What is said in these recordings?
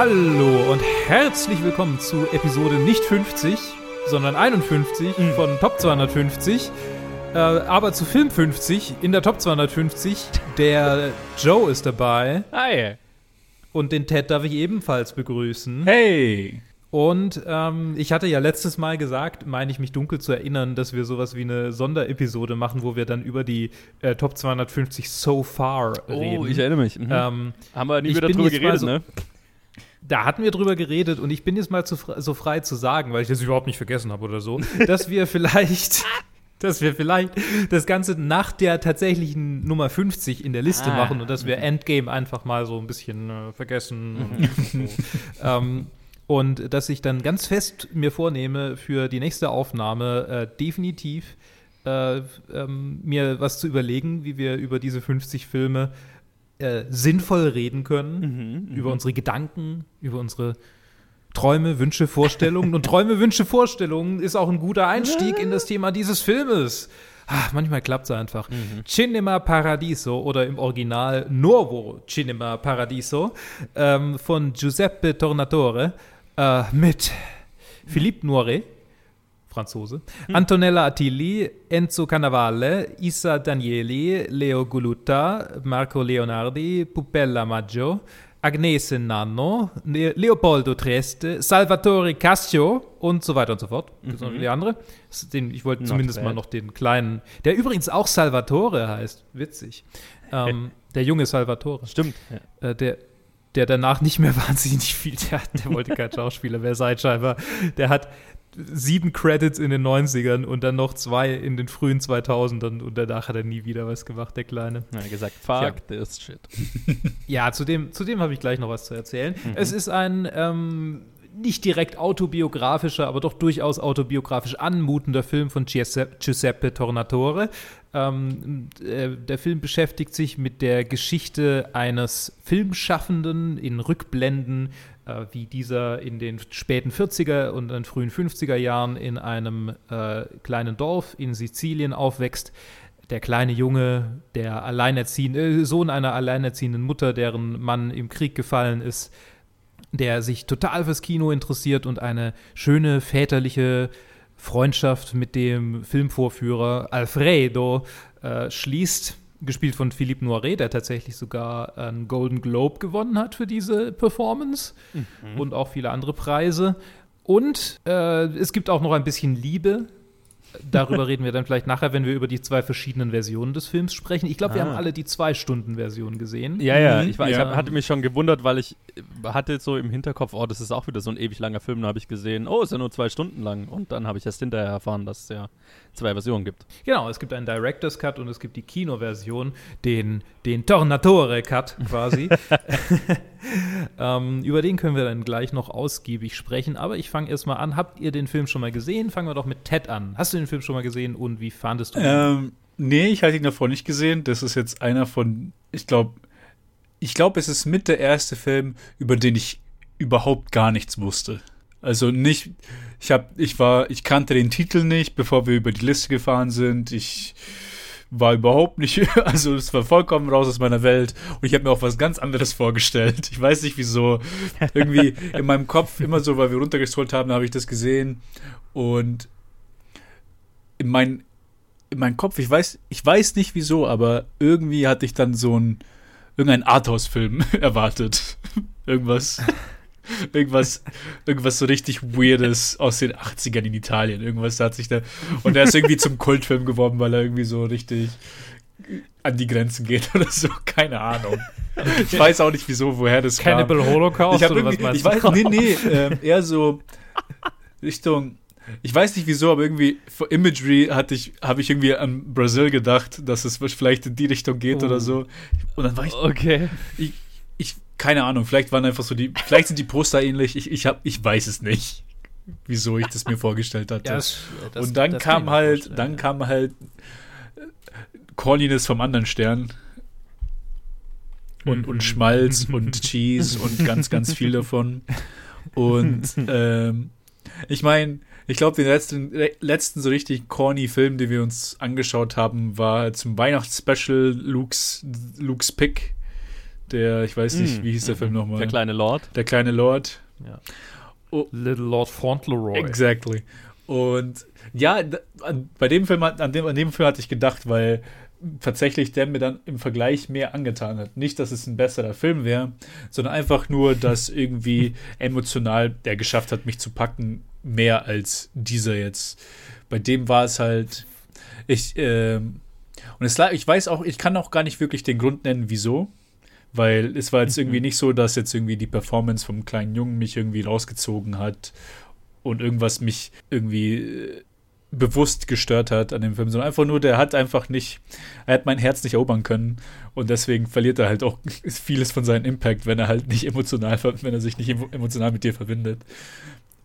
Hallo und herzlich willkommen zu Episode nicht 50, sondern 51 Mhm. von Top 250. Äh, aber zu Film 50 in der Top 250. Der Joe ist dabei Hi. und den Ted darf ich ebenfalls begrüßen. Hey. Und ähm, ich hatte ja letztes Mal gesagt, meine ich mich dunkel zu erinnern, dass wir sowas wie eine Sonderepisode machen, wo wir dann über die äh, Top 250 so far reden. Oh, ich erinnere mich. Mhm. ähm, Haben wir nie wieder drüber geredet, so- ne? Da hatten wir drüber geredet und ich bin jetzt mal zu, so frei zu sagen, weil ich das überhaupt nicht vergessen habe oder so, dass wir vielleicht, dass wir vielleicht das Ganze nach der tatsächlichen Nummer 50 in der Liste Ah. machen und dass wir Endgame einfach mal so ein bisschen äh, vergessen. Und, so. ähm, und dass ich dann ganz fest mir vornehme, für die nächste Aufnahme äh, definitiv äh, ähm, mir was zu überlegen, wie wir über diese 50 Filme äh, sinnvoll reden können, Mhm, über unsere Gedanken, über unsere Träume, Wünsche, Vorstellungen. Und Träume, Wünsche, Vorstellungen ist auch ein guter Einstieg in das Thema dieses Filmes. Ah, manchmal klappt es einfach. Cinema Paradiso oder im Original Nuovo Cinema Paradiso ähm, von Giuseppe Tornatore äh, mit Philippe Noiret, Franzose, Antonella Attilli, Enzo Cannavale, Issa Danieli, Leo Guluta, Marco Leonardi, Pupella Maggio, Agnese Nanno, Le Leopoldo Trieste, Salvatore Cassio und so weiter und so fort. Gibt's noch die andere? Den, ich wollte zumindest bad. mal noch den kleinen, der übrigens auch Salvatore heißt. Witzig. Ähm, der junge Salvatore Stimmt. Ja. äh, der, der danach nicht mehr wahnsinnig viel, der, der wollte kein Schauspieler mehr sein, scheinbar. Der hat sieben Credits in den 90ern und dann noch zwei in den frühen 2000ern und danach hat er nie wieder was gemacht, der Kleine. Er hat gesagt, fuck this shit. Ja, zu dem, zu dem habe ich gleich noch was zu erzählen. Es ist ein ähm, nicht direkt autobiografischer, aber doch durchaus autobiografisch anmutender Film von Giuseppe, Giuseppe Tornatore. Ähm, äh, der Film beschäftigt sich mit der Geschichte eines Filmschaffenden in Rückblenden, äh, wie dieser in den späten 40er und den frühen 50er Jahren in einem äh, kleinen Dorf in Sizilien aufwächst. Der kleine Junge, der alleinerziehende, äh, Sohn einer alleinerziehenden Mutter, deren Mann im Krieg gefallen ist, der sich total fürs Kino interessiert und eine schöne väterliche Freundschaft mit dem Filmvorführer Alfredo äh, schließt, gespielt von Philippe Noiret, der tatsächlich sogar einen Golden Globe gewonnen hat für diese Performance und auch viele andere Preise. Und äh, es gibt auch noch ein bisschen Liebe. Darüber reden wir dann vielleicht nachher, wenn wir über die zwei verschiedenen Versionen des Films sprechen. Ich glaube, wir Ah. haben alle die Zwei-Stunden-Version gesehen. Ja, ja, Mhm. ich, war, ich Ja. hab, hatte mich schon gewundert, weil ich äh, hatte so im Hinterkopf, oh, das ist auch wieder so ein ewig langer Film. Da habe ich gesehen, oh, ist ja nur zwei Stunden lang. Und dann habe ich erst hinterher erfahren, dass es ja zwei Versionen gibt. Genau, es gibt einen Director's Cut und es gibt die Kinoversion, den, den Tornatore Cut quasi. ähm, über den können wir dann gleich noch ausgiebig sprechen. Aber ich fange erstmal an. Habt ihr den Film schon mal gesehen? Fangen wir doch mit Ted an. Hast du den Film schon mal gesehen und wie fandest du ihn? Ähm, nee, ich hatte ihn davor nicht gesehen. Das ist jetzt einer von, ich glaube, ich glaube, es ist mit der erste Film, über den ich überhaupt gar nichts wusste. Also nicht, ich habe, ich war, ich kannte den Titel nicht, bevor wir über die Liste gefahren sind. Ich war überhaupt nicht, also es war vollkommen raus aus meiner Welt und ich habe mir auch was ganz anderes vorgestellt. Ich weiß nicht wieso. Irgendwie in meinem Kopf immer so, weil wir runtergestrollt haben, habe ich das gesehen und in mein in meinem Kopf, ich weiß, ich weiß nicht wieso, aber irgendwie hatte ich dann so ein irgendein Arthouse-Film erwartet. irgendwas, irgendwas, irgendwas so richtig Weirdes aus den 80ern in Italien. Irgendwas hat sich da. Und der ist irgendwie zum Kultfilm geworden, weil er irgendwie so richtig an die Grenzen geht oder so. Keine Ahnung. Ich weiß auch nicht wieso, woher das kam. Cannibal Holocaust Ich, oder was meinst ich weiß, du? nee, nee, ähm, eher so Richtung, ich weiß nicht wieso, aber irgendwie für Imagery hatte ich, habe ich irgendwie an Brasil gedacht, dass es vielleicht in die Richtung geht Oh. oder so. Und dann war ich, Okay. ich, ich, keine Ahnung, vielleicht waren einfach so die, vielleicht sind die Poster ähnlich, ich, ich, hab, ich weiß es nicht, wieso ich das mir vorgestellt hatte. Ja, das- das- und dann kam halt, dann ja. kam halt äh, Corniness vom anderen Stern. Und, und Schmalz und Cheese und ganz, ganz viel davon. Und ähm, ich meine, ich glaube, den letzten, le- letzten so richtig corny Film, den wir uns angeschaut haben, war zum Weihnachtsspecial Luke's, Luke's Pick. Der, ich weiß nicht, Mm, wie hieß der mhm. Film nochmal? Der kleine Lord. Der kleine Lord. Ja. Oh. Little Lord Fauntleroy. Exactly. Und ja, bei dem Film, an dem, an dem Film hatte ich gedacht, weil tatsächlich der mir dann im Vergleich mehr angetan hat. Nicht, dass es ein besserer Film wäre, sondern einfach nur, dass irgendwie emotional der geschafft hat, mich zu packen, mehr als dieser jetzt. Bei dem war es halt, ich, ähm, und es ich weiß auch, ich kann auch gar nicht wirklich den Grund nennen, wieso. Weil es war jetzt irgendwie nicht so, dass jetzt irgendwie die Performance vom kleinen Jungen mich irgendwie rausgezogen hat und irgendwas mich irgendwie äh, bewusst gestört hat an dem Film, sondern einfach nur, der hat einfach nicht, er hat mein Herz nicht erobern können und deswegen verliert er halt auch vieles von seinem Impact, wenn er halt nicht emotional, wenn er sich nicht emo- emotional mit dir verbindet.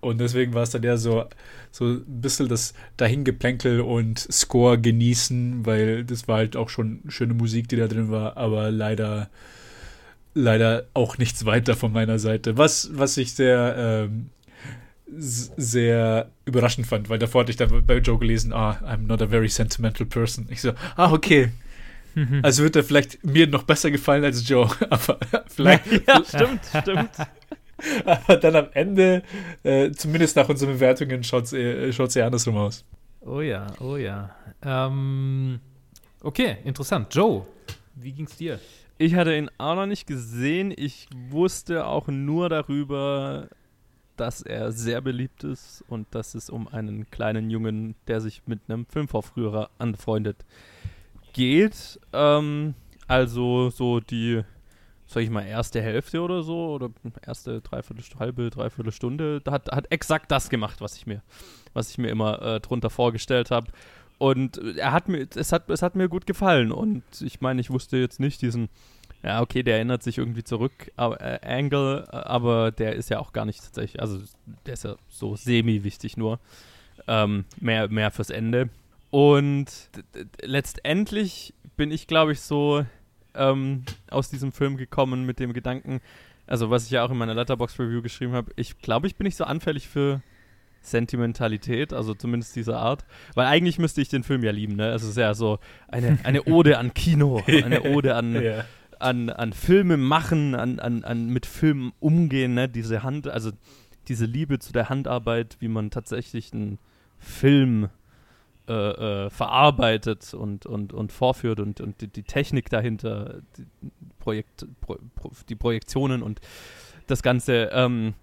Und deswegen war es dann eher so, so ein bisschen das Dahingeplänkel und Score genießen, weil das war halt auch schon schöne Musik, die da drin war, aber leider, leider auch nichts weiter von meiner Seite. Was, was ich sehr, ähm, sehr überraschend fand, weil davor hatte ich dann bei Joe gelesen, ah, I'm not a very sentimental person. Ich so, ah, okay. Also wird er vielleicht mir noch besser gefallen als Joe, aber vielleicht, Ja, stimmt, stimmt. aber dann am Ende, äh, zumindest nach unseren Bewertungen, schaut es eher, schaut's eher andersrum aus. Oh ja, oh ja. Ähm, okay, interessant. Joe, wie ging's dir? Ich hatte ihn auch noch nicht gesehen. Ich wusste auch nur darüber, dass er sehr beliebt ist und dass es um einen kleinen Jungen, der sich mit einem Filmvorführer anfreundet, geht. Ähm, also so die, sag ich mal, erste Hälfte oder so oder erste dreiviertel, halbe, dreiviertel Stunde hat, hat exakt das gemacht, was ich mir, was ich mir immer äh, drunter vorgestellt habe. Und er hat mir, es hat, es hat mir gut gefallen. Und ich meine, ich wusste jetzt nicht diesen, ja, okay, der erinnert sich irgendwie zurück, aber, äh, Angle, äh, aber der ist ja auch gar nicht tatsächlich, also der ist ja so semi-wichtig nur. Ähm, mehr, mehr fürs Ende. Und letztendlich bin ich, glaube ich, so ähm, aus diesem Film gekommen mit dem Gedanken, also was ich ja auch in meiner Letterbox-Review geschrieben habe, ich glaube, ich bin nicht so anfällig für Sentimentalität, also zumindest dieser Art. Weil eigentlich müsste ich den Film ja lieben, ne? Es ist ja so eine, eine Ode an Kino, eine Ode an, Ja. an, an Filme machen, an, an, an mit Filmen umgehen, ne? Diese Hand, also diese Liebe zu der Handarbeit, wie man tatsächlich einen Film äh, äh, verarbeitet und, und, und vorführt und, und die, die Technik dahinter, die, Projekt, pro, pro, die Projektionen und das Ganze ähm,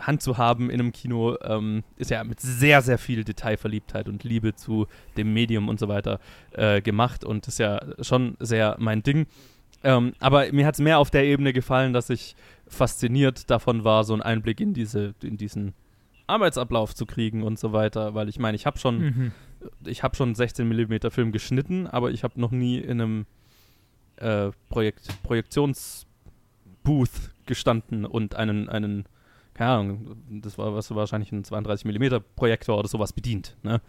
Hand zu haben in einem Kino, ähm, ist ja mit sehr, sehr viel Detailverliebtheit und Liebe zu dem Medium und so weiter äh, gemacht und ist ja schon sehr mein Ding. Ähm, aber mir hat es mehr auf der Ebene gefallen, dass ich fasziniert davon war, so einen Einblick in diese, in diesen Arbeitsablauf zu kriegen und so weiter, weil ich meine, ich habe schon, Mhm. ich habe schon 16 mm Film geschnitten, aber ich habe noch nie in einem äh, Projekt, Projektionsbooth gestanden und einen, einen, keine Ahnung, das war was wahrscheinlich ein 32 mm Projektor oder sowas bedient. Ne?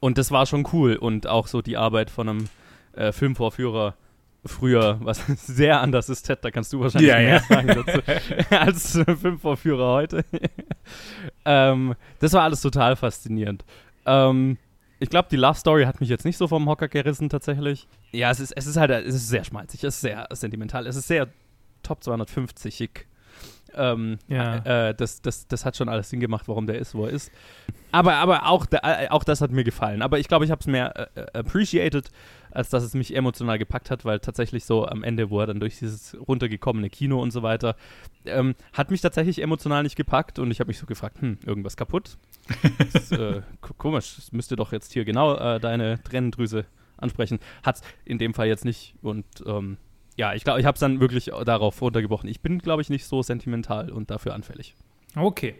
Und das war schon cool und auch so die Arbeit von einem äh, Filmvorführer früher, was sehr anders ist, Ted, da kannst du wahrscheinlich Ja, mehr ja. sagen dazu, als äh, Filmvorführer heute. ähm, das war alles total faszinierend. Ähm, ich glaube, die Love Story hat mich jetzt nicht so vom Hocker gerissen tatsächlich. Ja, es ist, es ist halt, es ist sehr schmalzig, es ist sehr sentimental, es ist sehr Top 250-ig. Ähm, Ja. äh, das, das, das hat schon alles Sinn gemacht, warum der ist, wo er ist. Aber, aber auch, der, äh, auch das hat mir gefallen. Aber ich glaube, ich habe es mehr äh, äh, appreciated, als dass es mich emotional gepackt hat, weil tatsächlich so am Ende, wo er dann durch dieses runtergekommene Kino und so weiter, ähm, hat mich tatsächlich emotional nicht gepackt und ich habe mich so gefragt, hm, irgendwas kaputt? Das, ist, äh, ko- komisch, das müsste doch jetzt hier genau äh, deine Tränendrüse ansprechen. Hat's in dem Fall jetzt nicht und ähm, ja, ich glaube, ich habe es dann wirklich darauf runtergebrochen. Ich bin, glaube ich, nicht so sentimental und dafür anfällig. Okay.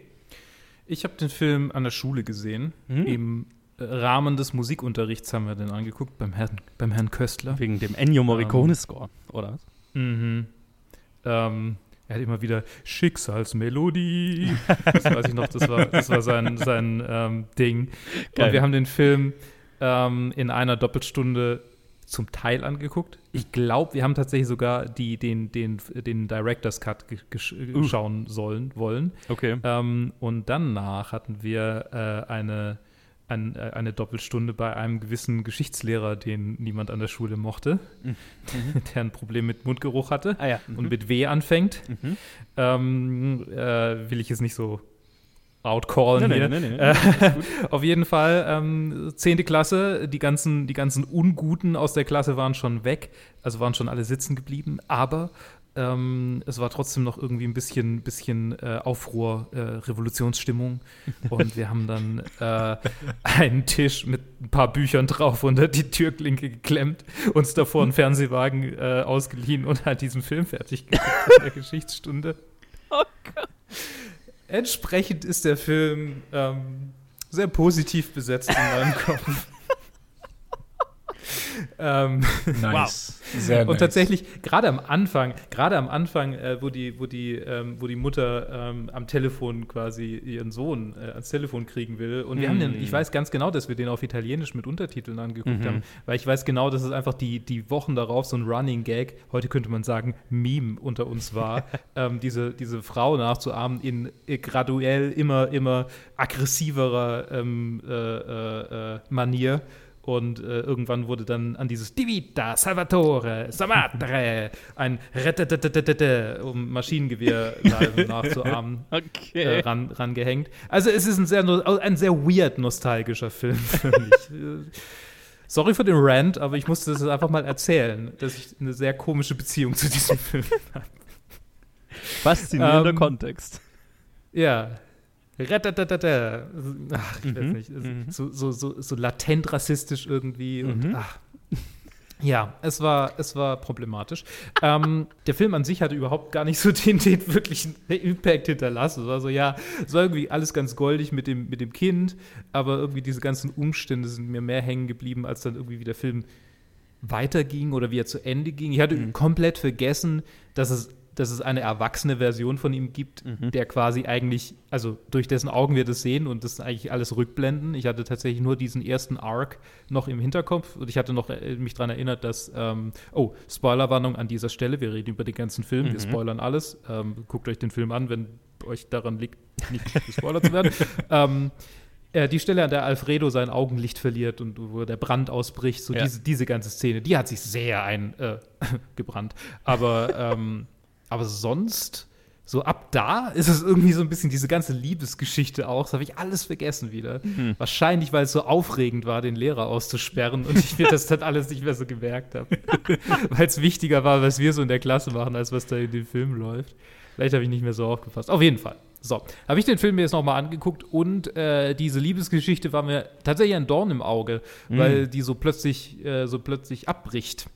Ich habe den Film an der Schule gesehen. Mhm. Im äh, Rahmen des Musikunterrichts haben wir den angeguckt, beim Herrn, beim Herrn Köstler. Wegen dem Ennio Morricone-Score, oder? Mhm. Ähm, er hat immer wieder Schicksalsmelodie. das weiß ich noch, das war, das war sein, sein ähm, Ding. Geil. Und wir haben den Film ähm, in einer Doppelstunde zum Teil angeguckt. Ich glaube, wir haben tatsächlich sogar die, den, den, den Director's Cut gesch- Uh. schauen sollen, wollen. Okay. Ähm, und danach hatten wir äh, eine ein, äh, eine Doppelstunde bei einem gewissen Geschichtslehrer, den niemand an der Schule mochte, mhm. der ein Problem mit Mundgeruch hatte ah, ja. mhm. und mit W anfängt. Mhm. Ähm, äh, will ich jetzt nicht so outcallen nee, hier. Nee, nee, äh, auf jeden Fall, ähm, 10. Klasse, die ganzen, die ganzen Unguten aus der Klasse waren schon weg, also waren schon alle sitzen geblieben, aber ähm, es war trotzdem noch irgendwie ein bisschen, bisschen äh, Aufruhr, äh, Revolutionsstimmung. Und wir haben dann äh, einen Tisch mit ein paar Büchern drauf unter die Türklinke geklemmt, uns davor einen Fernsehwagen äh, ausgeliehen und halt diesen Film fertig gemacht in der Geschichtsstunde. Oh Gott. Entsprechend ist der Film ähm, sehr positiv besetzt in meinem Kopf. Ähm, nice. Wow. Sehr und nice. tatsächlich, gerade am Anfang, gerade am Anfang, äh, wo, die, wo, die, ähm, wo die Mutter ähm, am Telefon quasi ihren Sohn äh, ans Telefon kriegen will. Und wir mm. haben den, ich weiß ganz genau, dass wir den auf Italienisch mit Untertiteln angeguckt mm -hmm. haben, weil ich weiß genau, dass es einfach die, die Wochen darauf so ein Running Gag, heute könnte man sagen, Meme unter uns war, ähm, diese, diese Frau nachzuahmen in äh, graduell immer, immer aggressiverer ähm, äh, äh, äh, Manier. Und äh, irgendwann wurde dann an dieses Divita, Salvatore, Samatre ein Rettetetetete, um Maschinengewehr nachzuahmen, okay. äh, ran, rangehängt. Also es ist ein sehr, ein sehr weird nostalgischer Film für mich. Sorry für den Rant, aber ich musste das einfach mal erzählen, dass ich eine sehr komische Beziehung zu diesem Film habe. Faszinierender ähm, Kontext. Ja, Ach, ich mhm. weiß nicht. Mhm. So, so, so, so, latent rassistisch irgendwie. Und, mhm. ach. Ja, es war, es war problematisch. ähm, der Film an sich hatte überhaupt gar nicht so den, den wirklichen Impact hinterlassen. Es war so, ja, es war irgendwie alles ganz goldig mit dem, mit dem Kind, aber irgendwie diese ganzen Umstände sind mir mehr hängen geblieben, als dann irgendwie wie der Film weiterging oder wie er zu Ende ging. Ich hatte mhm. komplett vergessen, dass es dass es eine erwachsene Version von ihm gibt, mhm. der quasi eigentlich, also durch dessen Augen wir das sehen und das eigentlich alles rückblenden. Ich hatte tatsächlich nur diesen ersten Arc noch im Hinterkopf und ich hatte noch äh, mich daran erinnert, dass, ähm, oh, Spoilerwarnung an dieser Stelle, wir reden über den ganzen Film, mhm. wir spoilern alles. Ähm, guckt euch den Film an, wenn euch daran liegt, nicht gespoilert zu werden. ähm, äh, die Stelle, an der Alfredo sein Augenlicht verliert und wo der Brand ausbricht, so ja. diese, diese ganze Szene, die hat sich sehr eingebrannt. Äh, Aber ähm, aber sonst, so ab da ist es irgendwie so ein bisschen diese ganze Liebesgeschichte auch. Das habe ich alles vergessen wieder. Mhm. Wahrscheinlich, weil es so aufregend war, den Lehrer auszusperren und ich mir das dann alles nicht mehr so gemerkt habe. weil es wichtiger war, was wir so in der Klasse machen, als was da in dem Film läuft. Vielleicht habe ich nicht mehr so aufgepasst. Auf jeden Fall. So, habe ich den Film mir jetzt nochmal angeguckt und äh, diese Liebesgeschichte war mir tatsächlich ein Dorn im Auge, mhm. weil die so plötzlich, äh, so plötzlich abbricht.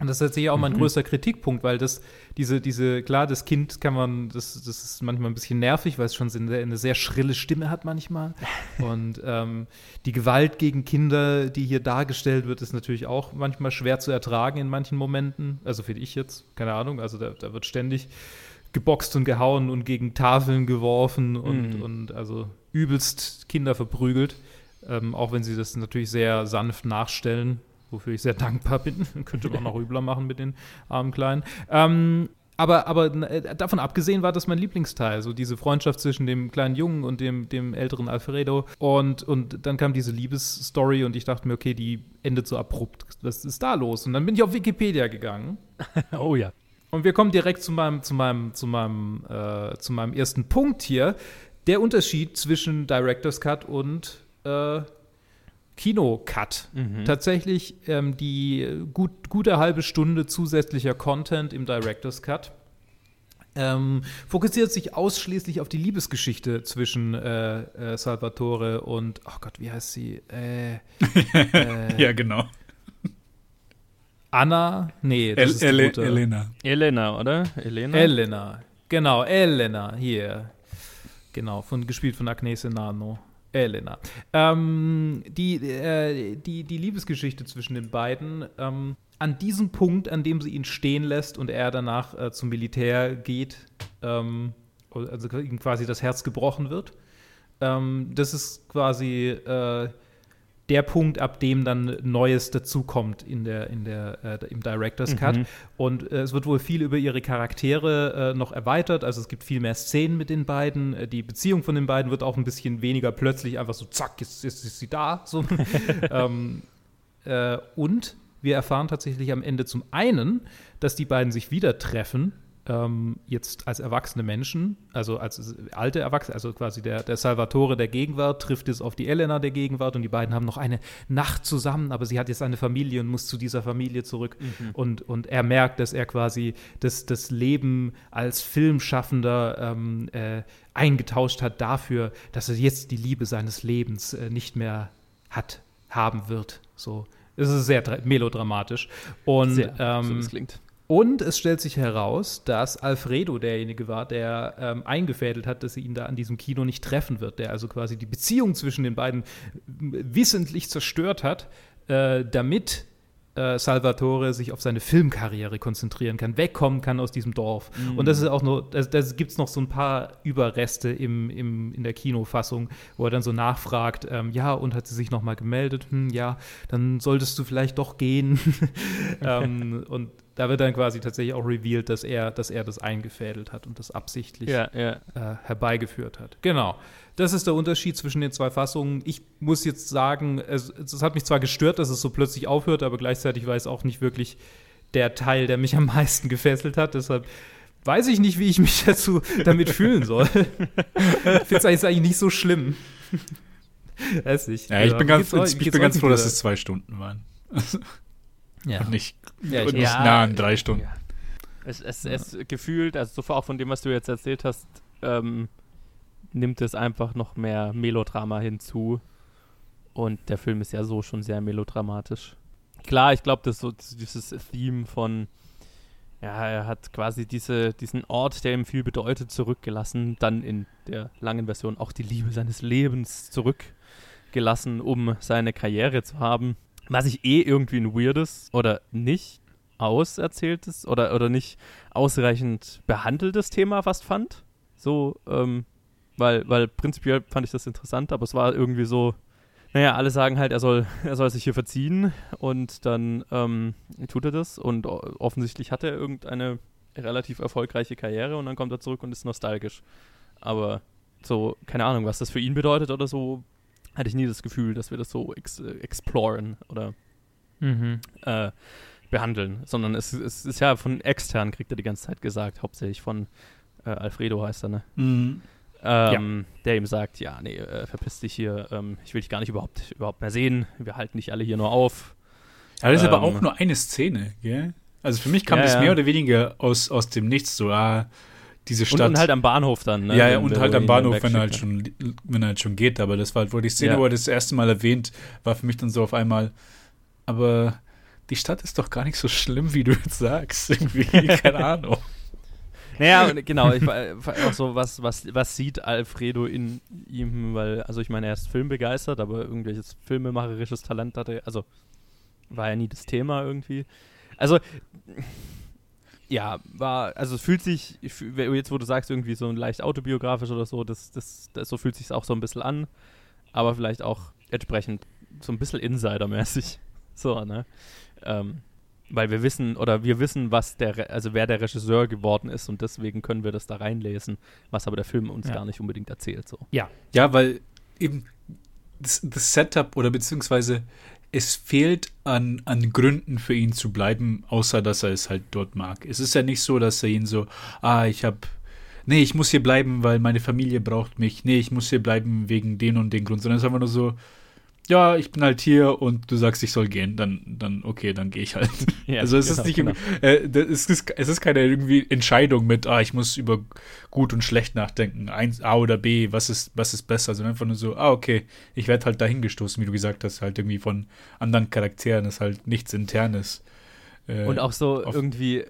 Und das ist tatsächlich auch mein mhm. größter Kritikpunkt, weil das, diese, diese, klar, das Kind kann man, das, das ist manchmal ein bisschen nervig, weil es schon eine, eine sehr schrille Stimme hat manchmal. Und ähm, die Gewalt gegen Kinder, die hier dargestellt wird, ist natürlich auch manchmal schwer zu ertragen in manchen Momenten. Also finde ich jetzt, keine Ahnung, also da, da wird ständig geboxt und gehauen und gegen Tafeln geworfen und, mhm. und also übelst Kinder verprügelt. Ähm, auch wenn sie das natürlich sehr sanft nachstellen wofür ich sehr dankbar bin. Könnte man noch übler machen mit den armen Kleinen. Ähm, aber, aber äh, davon abgesehen war das mein Lieblingsteil, so diese Freundschaft zwischen dem kleinen Jungen und dem, dem älteren Alfredo. Und, und dann kam diese Liebesstory und ich dachte mir, okay, die endet so abrupt. Was ist da los? Und dann bin ich auf Wikipedia gegangen. oh ja. Und wir kommen direkt zu meinem, zu meinem, zu meinem, äh, zu meinem ersten Punkt hier. Der Unterschied zwischen Director's Cut und äh, Kino-Cut. Mhm. Tatsächlich ähm, die gut, gute halbe Stunde zusätzlicher Content im Director's Cut. Ähm, fokussiert sich ausschließlich auf die Liebesgeschichte zwischen äh, äh, Salvatore und, oh Gott, wie heißt sie? Äh, äh ja, genau. Anna? Nee, das El ist Ele gute. Elena. Elena, oder? Elena? Elena. Genau, Elena, hier. Genau, von, gespielt von Agnese Nano. Elena. Ähm, die, äh, die, die Liebesgeschichte zwischen den beiden, ähm, an diesem Punkt, an dem sie ihn stehen lässt und er danach äh, zum Militär geht, ähm, also ihm quasi das Herz gebrochen wird, ähm, das ist quasi äh, der Punkt, ab dem dann Neues dazukommt in der, in der, äh, im Director's Cut. Mhm. Und äh, es wird wohl viel über ihre Charaktere äh, noch erweitert. Also es gibt viel mehr Szenen mit den beiden. Äh, die Beziehung von den beiden wird auch ein bisschen weniger plötzlich einfach so, zack, jetzt, jetzt ist sie da. So. ähm, äh, und wir erfahren tatsächlich am Ende zum einen, dass die beiden sich wieder treffen ähm, jetzt als erwachsene Menschen, also als alte Erwachsene, also quasi der, der Salvatore der Gegenwart trifft es auf die Elena der Gegenwart und die beiden haben noch eine Nacht zusammen, aber sie hat jetzt eine Familie und muss zu dieser Familie zurück Mhm. und, und er merkt, dass er quasi das, das Leben als Filmschaffender ähm, äh, eingetauscht hat dafür, dass er jetzt die Liebe seines Lebens äh, nicht mehr hat, haben wird. So. Es ist sehr dra- melodramatisch. Und Sehr, so ähm, das klingt. Und es stellt sich heraus, dass Alfredo derjenige war, der ähm, eingefädelt hat, dass sie ihn da an diesem Kino nicht treffen wird, der also quasi die Beziehung zwischen den beiden äh, wissentlich zerstört hat, äh, damit äh, Salvatore sich auf seine Filmkarriere konzentrieren kann, wegkommen kann aus diesem Dorf. Und das ist auch nur, da das gibt es noch so ein paar Überreste im, im, in der Kinofassung, wo er dann so nachfragt, ähm, ja, und hat sie sich nochmal gemeldet? Hm, ja, dann solltest du vielleicht doch gehen. ähm, und da wird dann quasi tatsächlich auch revealed, dass er, dass er das eingefädelt hat und das absichtlich Ja, ja. äh, herbeigeführt hat. Genau. Das ist der Unterschied zwischen den zwei Fassungen. Ich muss jetzt sagen, es, es hat mich zwar gestört, dass es so plötzlich aufhört, aber gleichzeitig war es auch nicht wirklich der Teil, der mich am meisten gefesselt hat. Deshalb weiß ich nicht, wie ich mich dazu damit fühlen soll. ich finde es eigentlich, nicht so schlimm. Weiß nicht. Ja, ich bin ganz, ich bin ganz froh, dass mit es zwei Stunden waren. Dieser- Und nicht, Ja, und nicht Ja, nah an drei Stunden. Ja. Es, es, es gefühlt, also so auch von dem, was du jetzt erzählt hast, ähm, nimmt es einfach noch mehr Melodrama hinzu. Und der Film ist ja so schon sehr melodramatisch. Klar, ich glaube, das so dieses Theme von, ja, er hat quasi diese, diesen Ort, der ihm viel bedeutet, zurückgelassen, dann in der langen Version auch die Liebe seines Lebens zurückgelassen, um seine Karriere zu haben. Was ich eh irgendwie ein weirdes oder nicht auserzähltes oder, oder nicht ausreichend behandeltes Thema fast fand. So, ähm, weil, weil prinzipiell fand ich das interessant, aber es war irgendwie so, naja, alle sagen halt, er soll, er soll sich hier verziehen und dann ähm, tut er das und offensichtlich hat er irgendeine relativ erfolgreiche Karriere und dann kommt er zurück und ist nostalgisch. Aber so, keine Ahnung, was das für ihn bedeutet oder so, hatte ich nie das Gefühl, dass wir das so ex äh, exploren oder Mhm. äh, behandeln, sondern es, es ist ja von extern, kriegt er die ganze Zeit gesagt, hauptsächlich von äh, Alfredo heißt er, ne? Mhm. Ähm, Der ihm sagt, ja, nee, äh, verpiss dich hier, ähm, ich will dich gar nicht überhaupt, überhaupt mehr sehen, wir halten dich alle hier nur auf. Ja, das ist aber Ähm, auch nur eine Szene, gell? Also für mich kam Ja, das ja. mehr oder weniger aus, aus dem Nichts, so, ah, diese Und, Stadt. und halt am Bahnhof dann, ne? ja, ja, und halt am Bahnhof, wenn er halt schon, wenn er halt schon geht, aber das war halt wohl die Szene, Ja. wo er das erste Mal erwähnt, war für mich dann so auf einmal, aber die Stadt ist doch gar nicht so schlimm, wie du jetzt sagst, irgendwie, keine Ahnung. Naja, genau, ich war war auch so, was, was, was sieht Alfredo in ihm, weil, also ich meine, er ist filmbegeistert, aber irgendwelches filmemacherisches Talent hatte, also war ja nie das Thema irgendwie. Also, ja, war, also es fühlt sich, jetzt wo du sagst, irgendwie so ein leicht autobiografisch oder so, das, das, das so fühlt sich auch so ein bisschen an, aber vielleicht auch entsprechend so ein bisschen Insider-mäßig. So, ne? Ähm, weil wir wissen, oder wir wissen, was der, also wer der Regisseur geworden ist und deswegen können wir das da reinlesen, was aber der Film uns Ja. gar nicht unbedingt erzählt. So. Ja, Ja, weil eben das, das Setup oder beziehungsweise es fehlt an, an Gründen für ihn zu bleiben, außer dass er es halt dort mag. Es ist ja nicht so, dass er ihn so, ah, ich hab, nee, ich muss hier bleiben, weil meine Familie braucht mich, nee, ich muss hier bleiben wegen den und den Grund, sondern es ist einfach nur so, ja, ich bin halt hier und du sagst, ich soll gehen, dann, dann okay, dann gehe ich halt. Ja, also es genau, ist nicht, genau. äh, es ist, es ist keine irgendwie Entscheidung mit, ah, ich muss über gut und schlecht nachdenken, eins A oder B, was ist, was ist besser, sondern einfach nur so, ah, okay, ich werde halt dahingestoßen, wie du gesagt hast, halt irgendwie von anderen Charakteren, ist halt nichts Internes. Äh, Und auch so irgendwie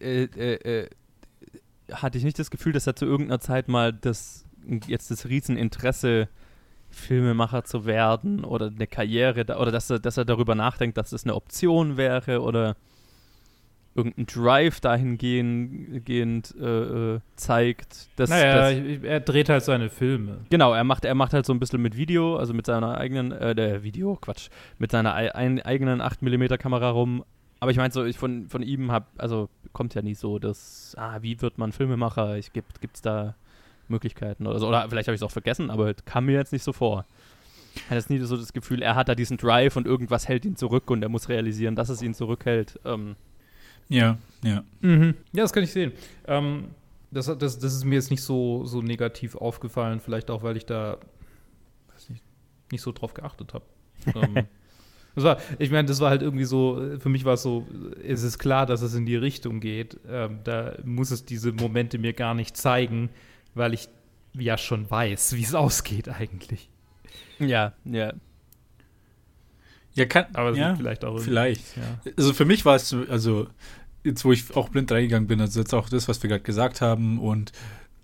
äh, äh, äh, hatte ich nicht das Gefühl, dass er zu irgendeiner Zeit mal das jetzt das Rieseninteresse Filmemacher zu werden oder eine Karriere da, oder dass er, dass er darüber nachdenkt, dass das eine Option wäre oder irgendeinen Drive dahingehend äh, äh, zeigt. Dass, naja, dass, er dreht halt seine Filme. Genau, er macht, er macht halt so ein bisschen mit Video, also mit seiner eigenen, äh, der Video, Quatsch, mit seiner ein, eigenen 8mm Kamera rum. Aber ich meine, so, ich von, von ihm habe, also kommt ja nie so, dass, ah, wie wird man Filmemacher? Ich gibt es da Möglichkeiten oder so. Oder vielleicht habe ich es auch vergessen, aber kam mir jetzt nicht so vor. Ich hatte jetzt nie so das Gefühl, er hat da diesen Drive und irgendwas hält ihn zurück und er muss realisieren, dass es ihn zurückhält. Ähm, ja, ja. Mhm. Ja, das kann ich sehen. Ähm, das, das, das ist mir jetzt nicht so, so negativ aufgefallen, vielleicht auch, weil ich da nicht, nicht so drauf geachtet habe. ähm, das war, ich meine, das war halt irgendwie so, für mich war es so, es ist klar, dass es in die Richtung geht. Ähm, da muss es diese Momente mir gar nicht zeigen, weil ich ja schon weiß, wie es ausgeht eigentlich. Ja, ja. Ja, kann, aber ja, vielleicht auch. Vielleicht. Ja. Also für mich war es, also jetzt, wo ich auch blind reingegangen bin, also jetzt auch das, was wir gerade gesagt haben und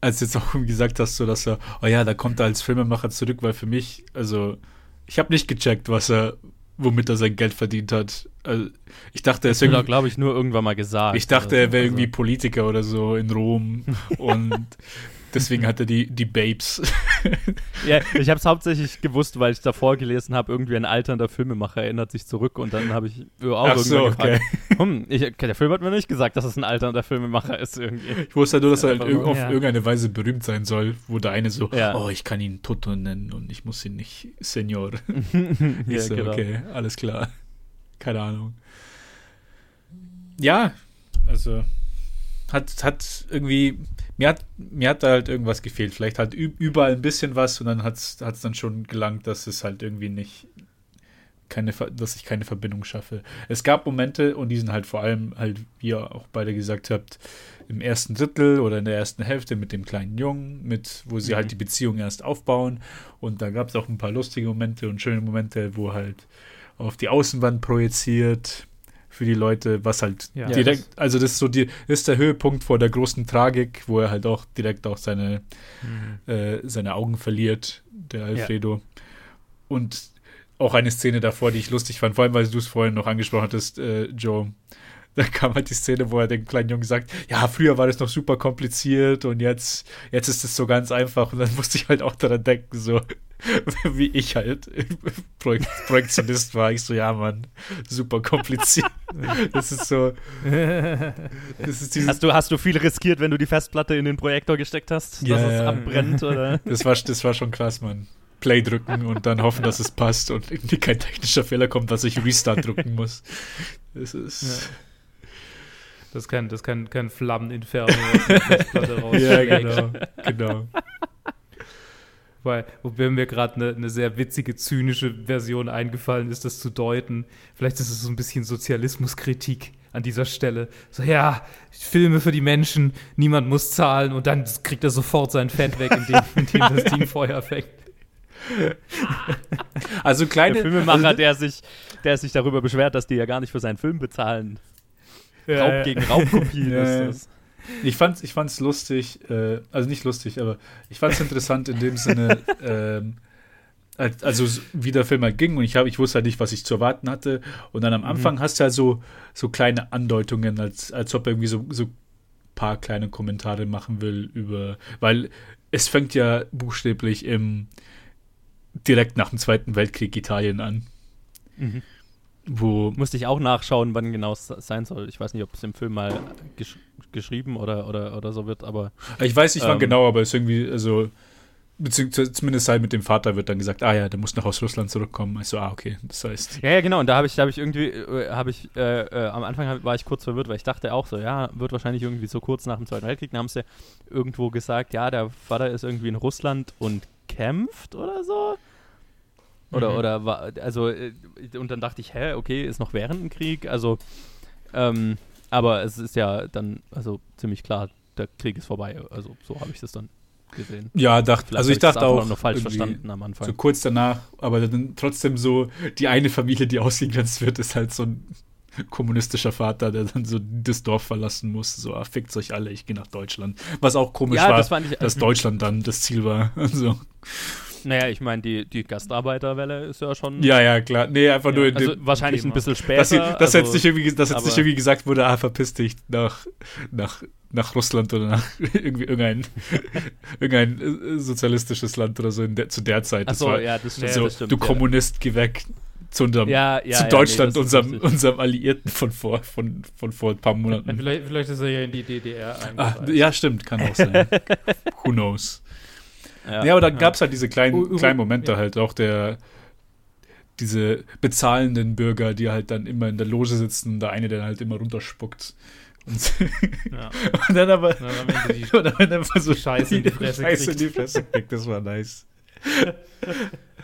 als jetzt auch gesagt hast, so dass er, oh ja, da kommt er als Filmemacher zurück, weil für mich, also ich habe nicht gecheckt, was er, womit er sein Geld verdient hat. Also, ich dachte, er ist irgendwie, glaube ich, nur irgendwann mal gesagt. Ich dachte, er wäre also. irgendwie Politiker oder so in Rom und Deswegen hat er die, die Babes. ja, ich habe es hauptsächlich gewusst, weil ich davor gelesen habe, irgendwie ein alternder Filmemacher erinnert sich zurück und dann habe ich auch Ach so, okay. hm, ich, der Film hat mir nicht gesagt, dass es ein alternder Filmemacher ist irgendwie. Ich wusste nur, dass er halt auf ja. irgendeine Weise berühmt sein soll, wo der eine so, ja. oh, ich kann ihn Toto nennen und ich muss ihn nicht Senior. ich ja, so, genau. okay, alles klar. Keine Ahnung. Ja, also hat, hat irgendwie mir hat, mir hat da halt irgendwas gefehlt. Vielleicht halt überall ein bisschen was und dann hat es dann schon gelangt, dass es halt irgendwie nicht keine, dass ich keine Verbindung schaffe. Es gab Momente und die sind halt vor allem halt, wie ihr auch beide gesagt habt, im ersten Drittel oder in der ersten Hälfte mit dem kleinen Jungen, mit, wo sie halt mhm. halt die Beziehung erst aufbauen. Und da gab es auch ein paar lustige Momente und schöne Momente, wo halt auf die Außenwand projiziert für die Leute, was halt ja, direkt, das also das ist so die, ist der Höhepunkt vor der großen Tragik, wo er halt auch direkt auch seine, mhm. äh, seine Augen verliert, der Alfredo. Ja. Und auch eine Szene davor, die ich lustig fand, vor allem, weil du es vorhin noch angesprochen hattest, äh, Joe. Da kam halt die Szene, wo er dem kleinen Jungen sagt, ja, früher war das noch super kompliziert und jetzt, jetzt ist es so ganz einfach. Und dann musste ich halt auch daran denken, so, wie ich halt Projekt, Projektionist war. Ich so, ja, Mann, super kompliziert. Das ist so. Das ist hast, du, hast du viel riskiert, wenn du die Festplatte in den Projektor gesteckt hast, ja, dass es ja. abbrennt? Oder? Das, war, das war schon krass, Mann. Play drücken und dann hoffen, dass es passt und irgendwie kein technischer Fehler kommt, dass ich Restart drücken muss. Das ist. Ja. Das ist kein, das kein, kein Flammeninferno aus der Festplatte raus. Ja, genau. genau. Weil, wobei mir gerade eine ne sehr witzige, zynische Version eingefallen ist, das zu deuten. Vielleicht ist es so ein bisschen Sozialismuskritik an dieser Stelle. So, ja, Filme für die Menschen, niemand muss zahlen und dann kriegt er sofort sein Fett weg, indem, indem das Ding Feuer fängt. Also kleine der Filmemacher, also, der sich, der sich darüber beschwert, dass die ja gar nicht für seinen Film bezahlen. Ja, Raub gegen Raubkopien ja, ist das. Ich fand's, ich fand's lustig, äh, also nicht lustig, aber ich fand's interessant in dem Sinne, ähm, also wie der Film halt ging und ich, hab, ich wusste halt nicht, was ich zu erwarten hatte. Und dann am mhm. Anfang mhm. hast du halt so, so kleine Andeutungen, als, als ob er irgendwie so, so paar kleine Kommentare machen will über, weil es fängt ja buchstäblich im direkt nach dem Zweiten Weltkrieg Italien an. Mhm. Wo Musste ich auch nachschauen, wann genau es sein soll. Ich weiß nicht, ob es im Film mal geschrieben oder, oder, oder so wird, aber. Ich weiß nicht, wann ähm, genau, aber es ist irgendwie, also, beziehungsweise zumindest halt mit dem Vater wird dann gesagt, ah ja, der muss noch aus Russland zurückkommen. Ich so, ah, okay, das heißt. Ja, ja, genau, und da habe ich, hab ich irgendwie, äh, habe ich, äh, äh, am Anfang war ich kurz verwirrt, weil ich dachte auch so, ja, wird wahrscheinlich irgendwie so kurz nach dem Zweiten Weltkrieg, dann haben sie irgendwo gesagt, ja, der Vater ist irgendwie in Russland und kämpft oder so. Oder, mhm. oder war, also, äh, und dann dachte ich, hä, okay, ist noch während dem Krieg, also, ähm, aber es ist ja dann, also ziemlich klar, der Krieg ist vorbei, also so habe ich das dann gesehen. Ja, dachte, also ich dachte auch. noch falsch verstanden am Anfang. So kurz danach, aber dann trotzdem so, die eine Familie, die ausgegrenzt wird, ist halt so ein kommunistischer Vater, der dann so das Dorf verlassen muss. So, ah, fickt euch alle, ich gehe nach Deutschland. Was auch komisch ja, war, das ich, dass Deutschland dann das Ziel war. Also. Naja, ich meine, die, die Gastarbeiterwelle ist ja schon. Ja, ja, klar. Nee, einfach nur in Also dem wahrscheinlich Thema. ein bisschen später. Dass, sie, dass also, jetzt nicht irgendwie, dass jetzt nicht irgendwie gesagt wurde, ah, verpiss dich nach, nach, nach Russland oder nach irgendwie irgendein, irgendein äh, sozialistisches Land oder so in der, zu der Zeit. Das Achso, war ja, das stimmt. so, das stimmt du ja. Kommunist, geh weg zu, unserem, Ja, ja, zu ja, Deutschland, nee, unserem, unserem Alliierten von vor, von, von vor ein paar Monaten. Vielleicht, vielleicht ist er ja in die DDR Ah, ja, stimmt, kann auch sein. Who knows? Ja, Ja, aber da gab es halt diese kleinen, U- u- kleinen Momente ja. halt, auch der diese bezahlenden Bürger, die halt dann immer in der Loge sitzen und der eine der halt immer runterspuckt. Und, Ja. und dann aber Und dann die- und dann einfach so Scheiße in die Fresse Scheiße in die Fresse kriegt, das war nice.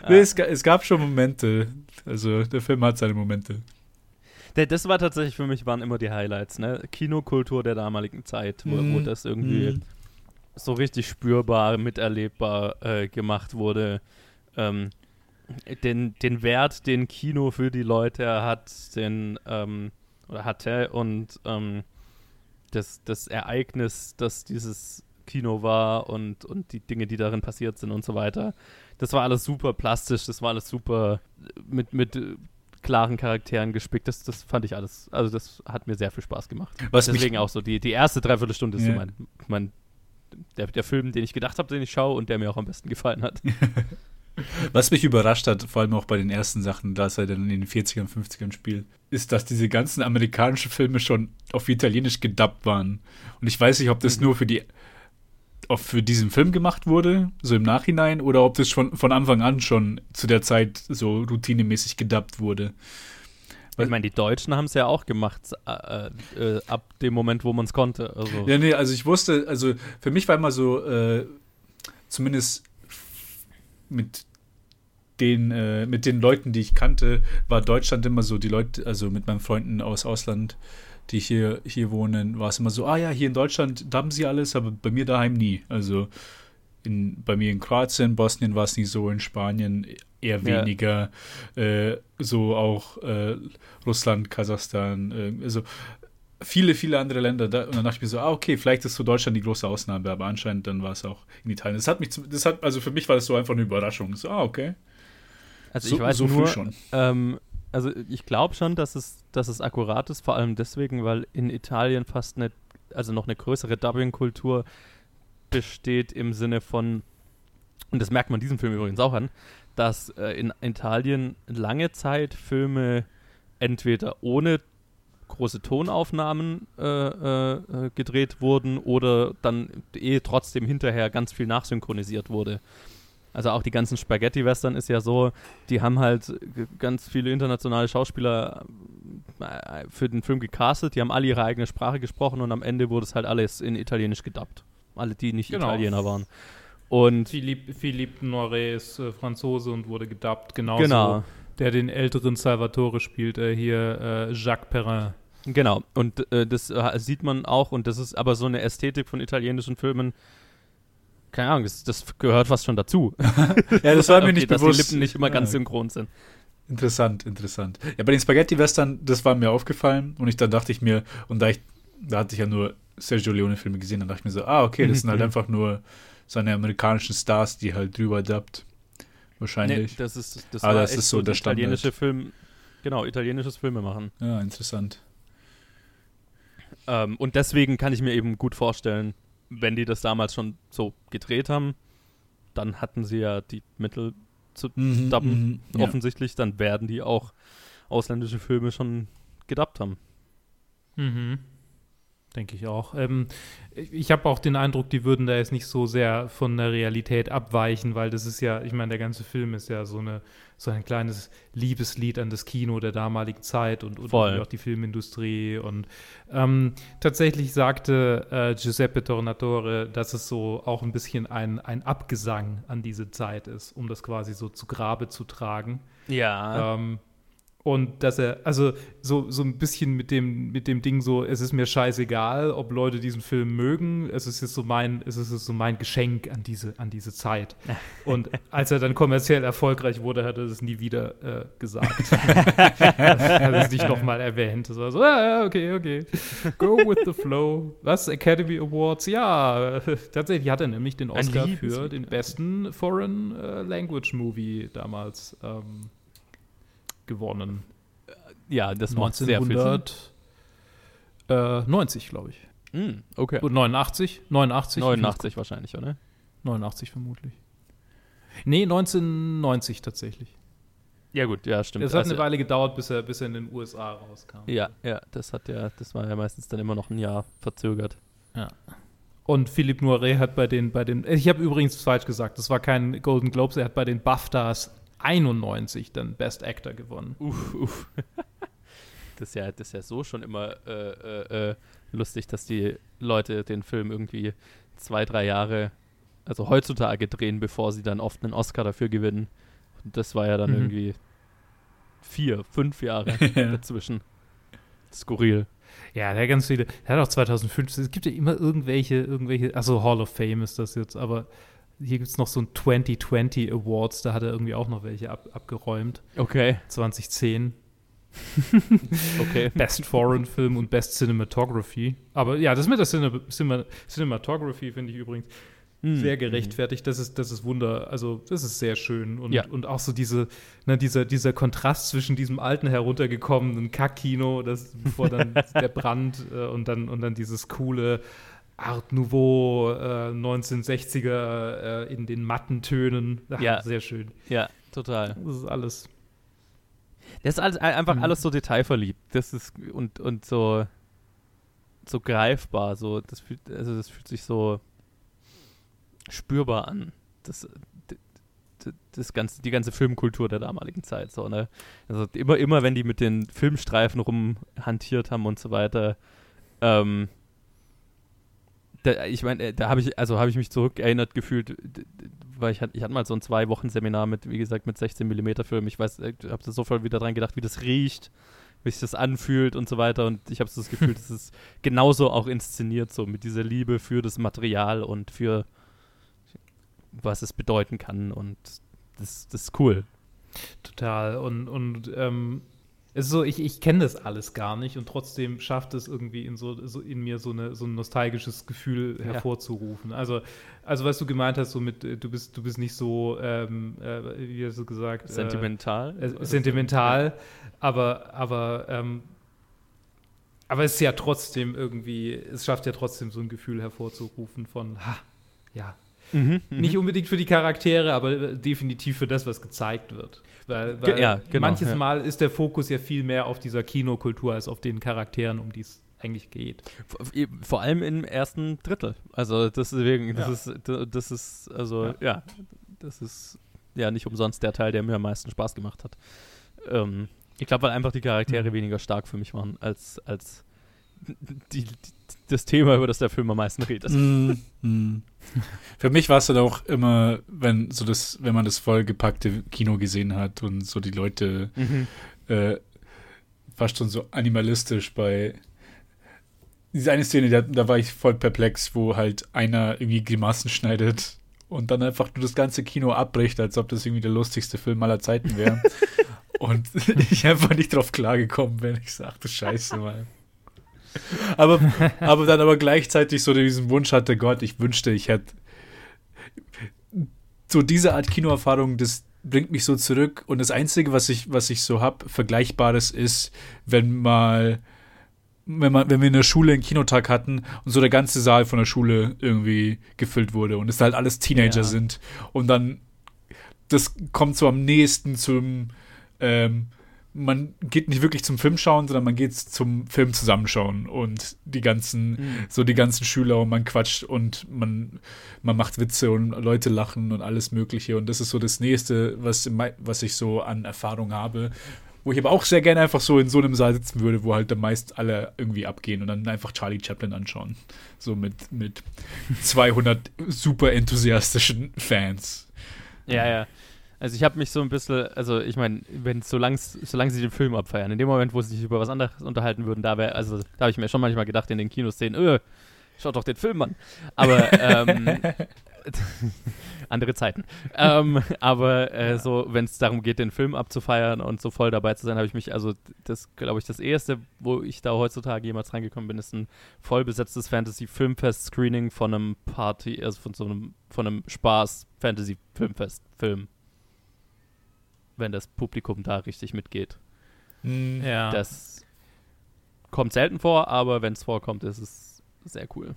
Nee, es, es gab schon Momente. Also der Film hat seine Momente. Das war tatsächlich für mich, waren immer die Highlights, ne? Kinokultur der damaligen Zeit, wo, wo Mhm. das irgendwie Mhm. So richtig spürbar, miterlebbar äh, gemacht wurde. Ähm, den, den Wert, den Kino für die Leute hat, den ähm, oder hatte und ähm, das, das Ereignis, das dieses Kino war und, und die Dinge, die darin passiert sind und so weiter. Das war alles super plastisch, das war alles super mit, mit klaren Charakteren gespickt. Das, das fand ich alles, also das hat mir sehr viel Spaß gemacht. Was Deswegen auch so, die, die erste Dreiviertelstunde ist so Ja. mein, mein der, der Film, den ich gedacht habe, den ich schaue und der mir auch am besten gefallen hat. was mich überrascht hat, vor allem auch bei den ersten Sachen, da es er dann in den 40ern, 50ern spielt, ist, dass diese ganzen amerikanischen Filme schon auf Italienisch gedubbt waren. Und ich weiß nicht, ob das Mhm. nur für die ob für diesen Film gemacht wurde, so im Nachhinein, oder ob das schon von Anfang an schon zu der Zeit so routinemäßig gedubbt wurde. Ich meine, die Deutschen haben es ja auch gemacht, äh, äh, ab dem Moment, wo man es konnte. Also, Ja, nee, also ich wusste, also für mich war immer so, äh, zumindest mit den, äh, mit den Leuten, die ich kannte, war Deutschland immer so, die Leute, also mit meinen Freunden aus Ausland, die hier, hier wohnen, war es immer so, ah ja, hier in Deutschland haben sie alles, aber bei mir daheim nie. Also in, bei mir in Kroatien, Bosnien war es nicht so, in Spanien eher Ja. weniger, äh, so auch äh, Russland, Kasachstan, äh, also viele, viele andere Länder. Da, und dann dachte ich mir so, ah, okay, vielleicht ist so Deutschland die große Ausnahme, aber anscheinend dann war es auch in Italien. Das hat mich, das hat, also für mich war das so einfach eine Überraschung. So, ah, okay. also so, ich weiß so nur, schon. Ähm, also ich glaube schon, dass es, dass es akkurat ist, vor allem deswegen, weil in Italien fast eine, also noch eine größere Dubbing-Kultur besteht im Sinne von, und das merkt man diesem Film übrigens auch an, dass äh, in Italien lange Zeit Filme entweder ohne große Tonaufnahmen äh, äh, äh, gedreht wurden oder dann eh trotzdem hinterher ganz viel nachsynchronisiert wurde. Also auch die ganzen Spaghetti-Western ist ja so, die haben halt ganz viele internationale Schauspieler äh, für den Film gecastet, die haben alle ihre eigene Sprache gesprochen und am Ende wurde es halt alles in Italienisch gedubbt. Alle, die nicht Genau. Italiener waren. Und Philippe, Philippe Noiret ist äh, Franzose und wurde gedubbt, genauso genau, der den älteren Salvatore spielt, äh, hier äh, Jacques Perrin. genau. Und äh, das äh, sieht man auch und das ist aber so eine Ästhetik von italienischen Filmen, keine Ahnung, das, das gehört fast schon dazu. Ja, das war mir Okay, nicht dass bewusst. die Lippen nicht immer ganz Ja, synchron sind. Interessant, interessant. Ja, bei den Spaghetti-Western, das war mir aufgefallen und ich dann dachte ich mir, und da ich, da hatte ich ja nur Sergio Leone-Filme gesehen, dann dachte ich mir so, ah, okay, das sind halt Mhm. einfach nur seine amerikanischen Stars, die halt drüber dubbt. Nee, Wahrscheinlich. das ist, das Ah, war das echt ist so der Standard. italienische Film, genau, italienisches Filme machen. Ja, interessant. Ähm, und deswegen kann ich mir eben gut vorstellen, wenn die das damals schon so gedreht haben, dann hatten sie ja die Mittel zu Mhm, dubben, mhm, ja. offensichtlich, dann werden die auch ausländische Filme schon gedubbt haben. Mhm. Denke ich auch. Ähm, ich habe auch den Eindruck, die würden da jetzt nicht so sehr von der Realität abweichen, weil das ist ja, ich meine, der ganze Film ist ja so, eine, so ein kleines Liebeslied an das Kino der damaligen Zeit und, und auch die Filmindustrie. Und ähm, tatsächlich sagte äh, Giuseppe Tornatore, dass es so auch ein bisschen ein, ein Abgesang an diese Zeit ist, um das quasi so zu Grabe zu tragen. Ja. Ähm, Und dass er, also so, so ein bisschen mit dem, mit dem Ding so, es ist mir scheißegal, ob Leute diesen Film mögen. Es ist jetzt so mein, es ist so mein Geschenk an diese, an diese Zeit. Und als er dann kommerziell erfolgreich wurde, hat er es nie wieder äh, gesagt. hat es nicht nochmal erwähnt. Es war so, ja, okay, okay. Go with the flow. Was? Academy Awards? Ja, tatsächlich hat er nämlich den Oscar für den besten Foreign äh, Language Movie damals ähm, gewonnen. Ja, das macht 1990, glaube ich. Mm, okay. Und 89? 89? 89 wahrscheinlich, oder? 89 vermutlich. Nee, 1990 tatsächlich. Ja, gut, ja, stimmt. Es hat also, eine Weile gedauert, bis er, bis er in den USA rauskam. Ja, ja, das hat ja, das war ja meistens dann immer noch ein Jahr verzögert. Ja. Und Philippe Noiret hat bei den, bei den, ich habe übrigens falsch gesagt, das war kein Golden Globes, er hat bei den BAFTAs 91 dann Best Actor gewonnen. Uff, uff. Das ist, ja, das ist ja so schon immer äh, äh, äh, lustig, dass die Leute den Film irgendwie zwei, drei Jahre, also heutzutage drehen, bevor sie dann oft einen Oscar dafür gewinnen. Und das war ja dann mhm. irgendwie vier, fünf Jahre dazwischen. Skurril. Ja, der ganz viele. Der hat auch 2015. Es gibt ja immer irgendwelche, irgendwelche. Also Hall of Fame ist das jetzt, aber hier gibt es noch so ein 2020 Awards, da hat er irgendwie auch noch welche ab, abgeräumt. Okay. 2010. okay. Best Foreign Film und Best Cinematography. Aber ja, das mit der Cine Cine Cinematography finde ich übrigens mm. sehr gerechtfertigt. Das ist, das ist Wunder, also das ist sehr schön. Und, ja. und auch so diese, ne, dieser, dieser Kontrast zwischen diesem alten heruntergekommenen Kackkino, das bevor dann der Brand äh, und dann und dann dieses coole Art Nouveau, äh, 1960er äh, in den matten Tönen. Ach, ja. Sehr schön. Ja, total. Das ist alles. Das ist alles, einfach mhm. alles so detailverliebt. Das ist und, und so, so greifbar. So, das fühlt, also das fühlt sich so spürbar an. Das, das ganze, die ganze Filmkultur der damaligen Zeit. So, ne? Also immer, immer, wenn die mit den Filmstreifen rumhantiert haben und so weiter, ähm, da, ich meine, äh, da habe ich, also habe ich mich zurückerinnert gefühlt, weil ich hatte, ich mal so ein zwei Wochen Seminar mit, wie gesagt, mit 16 mm Film. Ich weiß, ich habe sofort wieder dran gedacht, wie das riecht, wie sich das anfühlt und so weiter. Und ich habe so das Gefühl, das ist genauso auch inszeniert, so mit dieser Liebe für das Material und für was es bedeuten kann. Und das, das ist cool. Total. Und, und ähm, es ist so, ich, ich kenne das alles gar nicht und trotzdem schafft es irgendwie in, so, so in mir so, eine, so ein nostalgisches Gefühl ja. hervorzurufen. Also, also was du gemeint hast, so mit, äh, du bist, du bist nicht so, ähm, äh, wie hast du gesagt? Sentimental. Äh, äh, sentimental, ja. aber, aber, ähm, aber es ist ja trotzdem irgendwie, es schafft ja trotzdem so ein Gefühl hervorzurufen von, ha, ja. Mhm, mhm. nicht unbedingt für die Charaktere, aber definitiv für das, was gezeigt wird. Weil, weil ja, genau, manches ja. Mal ist der Fokus ja viel mehr auf dieser Kinokultur als auf den Charakteren, um die es eigentlich geht. Vor allem im ersten Drittel. Also deswegen, das ja. ist, das ist, also ja. ja. das ist ja nicht umsonst der Teil, der mir am meisten Spaß gemacht hat. Ähm, ich glaube, weil einfach die Charaktere mhm. weniger stark für mich waren als, als die, die, das Thema, über das der Film am meisten redet. Mm, mm. Für mich war es dann auch immer, wenn so das, wenn man das vollgepackte Kino gesehen hat und so die Leute mhm. äh, fast schon so animalistisch bei diese eine Szene, da, da war ich voll perplex, wo halt einer irgendwie Grimassen schneidet und dann einfach nur das ganze Kino abbricht, als ob das irgendwie der lustigste Film aller Zeiten wäre. und ich einfach nicht drauf klargekommen bin. Ich sagte, Scheiße, Mann aber, aber dann aber gleichzeitig so diesen Wunsch hatte, Gott, ich wünschte, ich hätte so diese Art Kinoerfahrung, das bringt mich so zurück. Und das Einzige, was ich, was ich so habe, Vergleichbares ist, wenn mal, wenn man, wenn wir in der Schule einen Kinotag hatten und so der ganze Saal von der Schule irgendwie gefüllt wurde und es halt alles Teenager ja. sind. Und dann, das kommt so am nächsten zum, ähm, man geht nicht wirklich zum Film schauen, sondern man geht zum Film zusammenschauen und die ganzen, mhm. so die ganzen Schüler und man quatscht und man, man macht Witze und Leute lachen und alles Mögliche. Und das ist so das nächste, was, was ich so an Erfahrung habe. Wo ich aber auch sehr gerne einfach so in so einem Saal sitzen würde, wo halt dann meist alle irgendwie abgehen und dann einfach Charlie Chaplin anschauen. So mit, mit 200 super enthusiastischen Fans. Ja, ja. Also ich habe mich so ein bisschen, also ich meine, wenn solange solange sie den Film abfeiern, in dem Moment, wo sie sich über was anderes unterhalten würden, da wäre, also da habe ich mir schon manchmal gedacht in den Kinoszenen, öh, schaut doch den Film an. Aber ähm, andere Zeiten. ähm, aber äh, ja. so, wenn es darum geht, den Film abzufeiern und so voll dabei zu sein, habe ich mich, also das glaube ich, das erste, wo ich da heutzutage jemals reingekommen bin, ist ein voll besetztes Fantasy-Filmfest-Screening von einem Party, also von so einem, von einem Spaß-Fantasy-Filmfest-Film. Wenn das Publikum da richtig mitgeht. Hm. Ja. Das kommt selten vor, aber wenn es vorkommt, ist es sehr cool.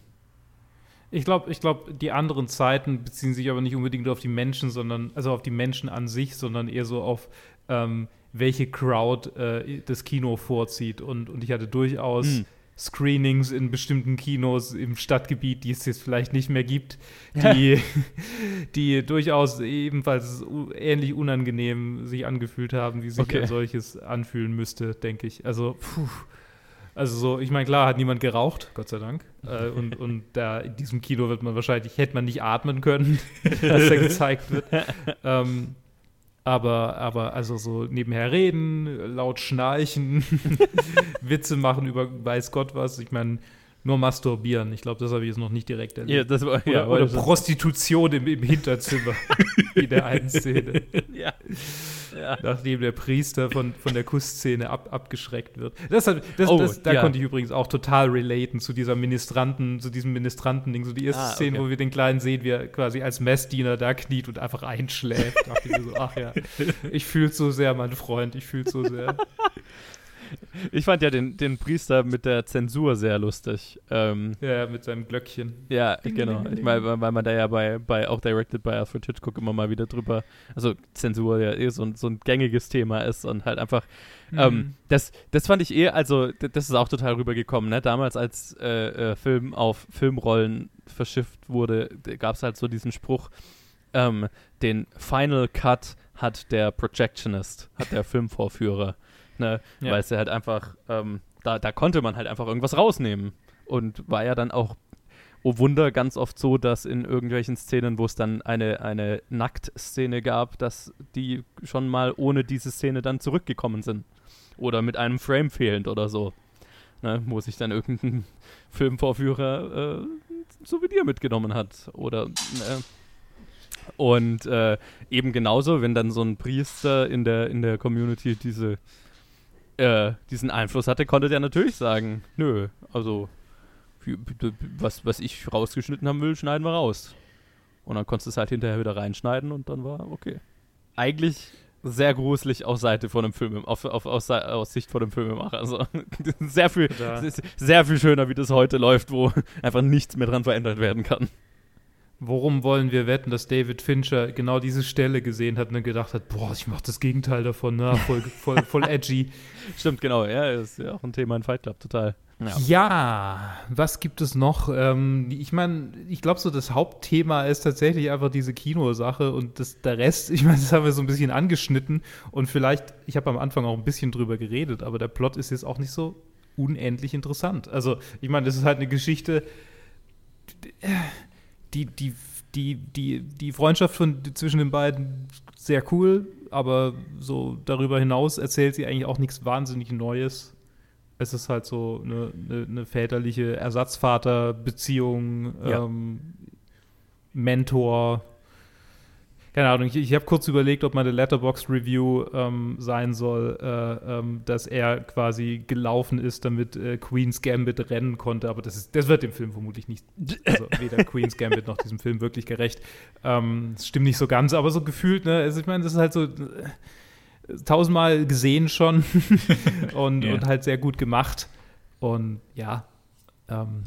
Ich glaube, ich glaub, die anderen Zeiten beziehen sich aber nicht unbedingt auf die Menschen, sondern, also auf die Menschen an sich, sondern eher so auf, ähm, welche Crowd äh, das Kino vorzieht. Und, und ich hatte durchaus hm. Screenings in bestimmten Kinos im Stadtgebiet, die es jetzt vielleicht nicht mehr gibt, die, die durchaus ebenfalls ähnlich unangenehm sich angefühlt haben, wie sich okay. ein solches anfühlen müsste, denke ich. Also, puh. Also so, ich meine, klar hat niemand geraucht, Gott sei Dank. Äh, und und da in diesem Kino wird man wahrscheinlich, hätte man nicht atmen können, als da gezeigt wird. ähm, aber, aber also so nebenher reden, laut schnarchen, Witze machen über weiß Gott was. Ich meine, nur masturbieren. Ich glaube, das habe ich jetzt noch nicht direkt erlebt. Ja, das war, oder, ja, oder Prostitution im, im Hinterzimmer in der einen Szene. Ja. ja. Nachdem der Priester von, von der Kussszene ab, abgeschreckt wird. Das, hat, das, oh, das da ja. konnte ich übrigens auch total relaten zu dieser Ministranten, zu diesem Ministranten-Ding. So die erste ah, Szene, okay. wo wir den Kleinen sehen, wie er quasi als Messdiener da kniet und einfach einschläft. dachte ich so, ach ja, ich fühle so sehr, mein Freund, ich fühle so sehr. Ich fand ja den, den Priester mit der Zensur sehr lustig. Ähm, ja, mit seinem Glöckchen. Ja, ding, genau. Ding, ding, ich meine, weil man da ja bei, bei auch directed bei Alfred Hitchcock immer mal wieder drüber, also Zensur ja eh so, ein, so ein gängiges Thema ist und halt einfach, mhm. ähm, das, das fand ich eh, also das ist auch total rübergekommen, ne? Damals als äh, äh, Film auf Filmrollen verschifft wurde, gab es halt so diesen Spruch, ähm, den Final Cut hat der Projectionist, hat der Filmvorführer ne? Ja. Weil es ja halt einfach, ähm, da, da konnte man halt einfach irgendwas rausnehmen. Und war ja dann auch, oh Wunder, ganz oft so, dass in irgendwelchen Szenen, wo es dann eine, eine Nacktszene gab, dass die schon mal ohne diese Szene dann zurückgekommen sind. Oder mit einem Frame fehlend oder so. Ne? Wo sich dann irgendein Filmvorführer äh, Souvenir mitgenommen hat. Oder ne? Und äh, eben genauso, wenn dann so ein Priester in der, in der Community diese äh, diesen Einfluss hatte, konnte der natürlich sagen, nö, also was, was ich rausgeschnitten haben will, schneiden wir raus. Und dann konntest du es halt hinterher wieder reinschneiden und dann war okay. Eigentlich sehr gruselig aus Seite von einem Film, auf, auf, aus, aus Sicht von dem Filmemacher. Also sehr viel, sehr viel schöner, wie das heute läuft, wo einfach nichts mehr dran verändert werden kann. Worum wollen wir wetten, dass David Fincher genau diese Stelle gesehen hat und dann gedacht hat, boah, ich mach das Gegenteil davon, ne? voll, voll, voll edgy. Stimmt, genau, ja, ist ja auch ein Thema in Fight Club, total. Ja, ja was gibt es noch? Ähm, ich meine, ich glaube so, das Hauptthema ist tatsächlich einfach diese Kinosache und das, der Rest, ich meine, das haben wir so ein bisschen angeschnitten und vielleicht, ich habe am Anfang auch ein bisschen drüber geredet, aber der Plot ist jetzt auch nicht so unendlich interessant. Also, ich meine, das ist halt eine Geschichte, äh, die, die, die, die, die Freundschaft von, zwischen den beiden sehr cool, aber so darüber hinaus erzählt sie eigentlich auch nichts wahnsinnig Neues. Es ist halt so eine, eine, eine väterliche Ersatzvaterbeziehung, ja. ähm, Mentor, keine Ahnung, ich, ich habe kurz überlegt, ob meine Letterbox-Review ähm, sein soll, äh, ähm, dass er quasi gelaufen ist, damit äh, Queen's Gambit rennen konnte, aber das, ist, das wird dem Film vermutlich nicht, also weder Queen's Gambit noch diesem Film wirklich gerecht. Ähm, das stimmt nicht so ganz, aber so gefühlt, ne, also ich meine, das ist halt so äh, tausendmal gesehen schon und, yeah. und halt sehr gut gemacht und ja, ähm,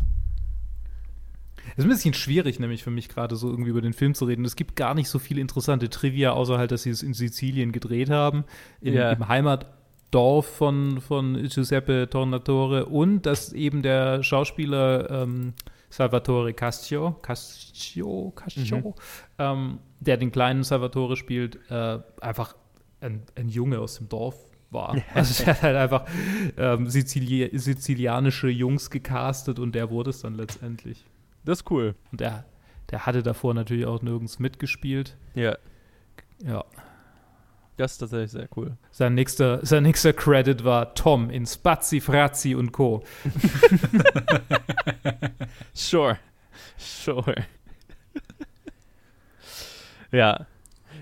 ist ein bisschen schwierig, nämlich für mich gerade so irgendwie über den Film zu reden. Es gibt gar nicht so viele interessante Trivia, außer halt, dass sie es in Sizilien gedreht haben, in, ja. im Heimatdorf von, von Giuseppe Tornatore und dass eben der Schauspieler ähm, Salvatore Cascio, Cascio, Cascio, mhm. ähm, der den kleinen Salvatore spielt, äh, einfach ein, ein Junge aus dem Dorf war. Also der hat halt einfach ähm, Sizili sizilianische Jungs gecastet und der wurde es dann letztendlich. Das ist cool. Und der, der hatte davor natürlich auch nirgends mitgespielt. Ja. Ja. Das ist tatsächlich sehr cool. Sein nächster, sein nächster Credit war Tom in Spazi, Frazzi und Co. Sure. Sure. ja.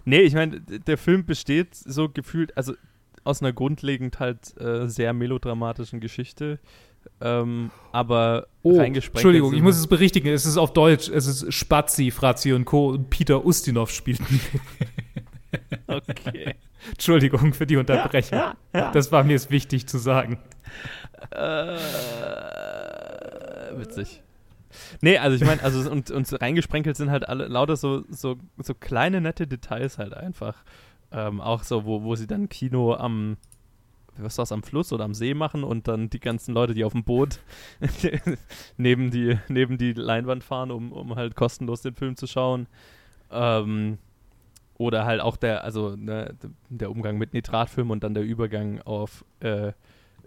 Nee, ich meine, der Film besteht so gefühlt, also aus einer grundlegend halt äh, sehr melodramatischen Geschichte. Ähm, aber Oh, Entschuldigung, ich muss es berichtigen. Es ist auf Deutsch. Es ist Spazi, Frazzi und Co. und Peter Ustinov spielt. Okay. Entschuldigung für die Unterbrechung. Das war mir jetzt wichtig zu sagen. Äh, witzig. Nee, also ich meine, also und, und reingesprenkelt sind halt alle lauter so, so, so kleine nette Details halt einfach. Ähm, auch so, wo, wo sie dann Kino am, was ist das, am Fluss oder am See machen und dann die ganzen Leute, die auf dem Boot neben, die, neben die Leinwand fahren, um, um halt kostenlos den Film zu schauen. Ähm, oder halt auch der, also ne, der Umgang mit Nitratfilm und dann der Übergang auf äh,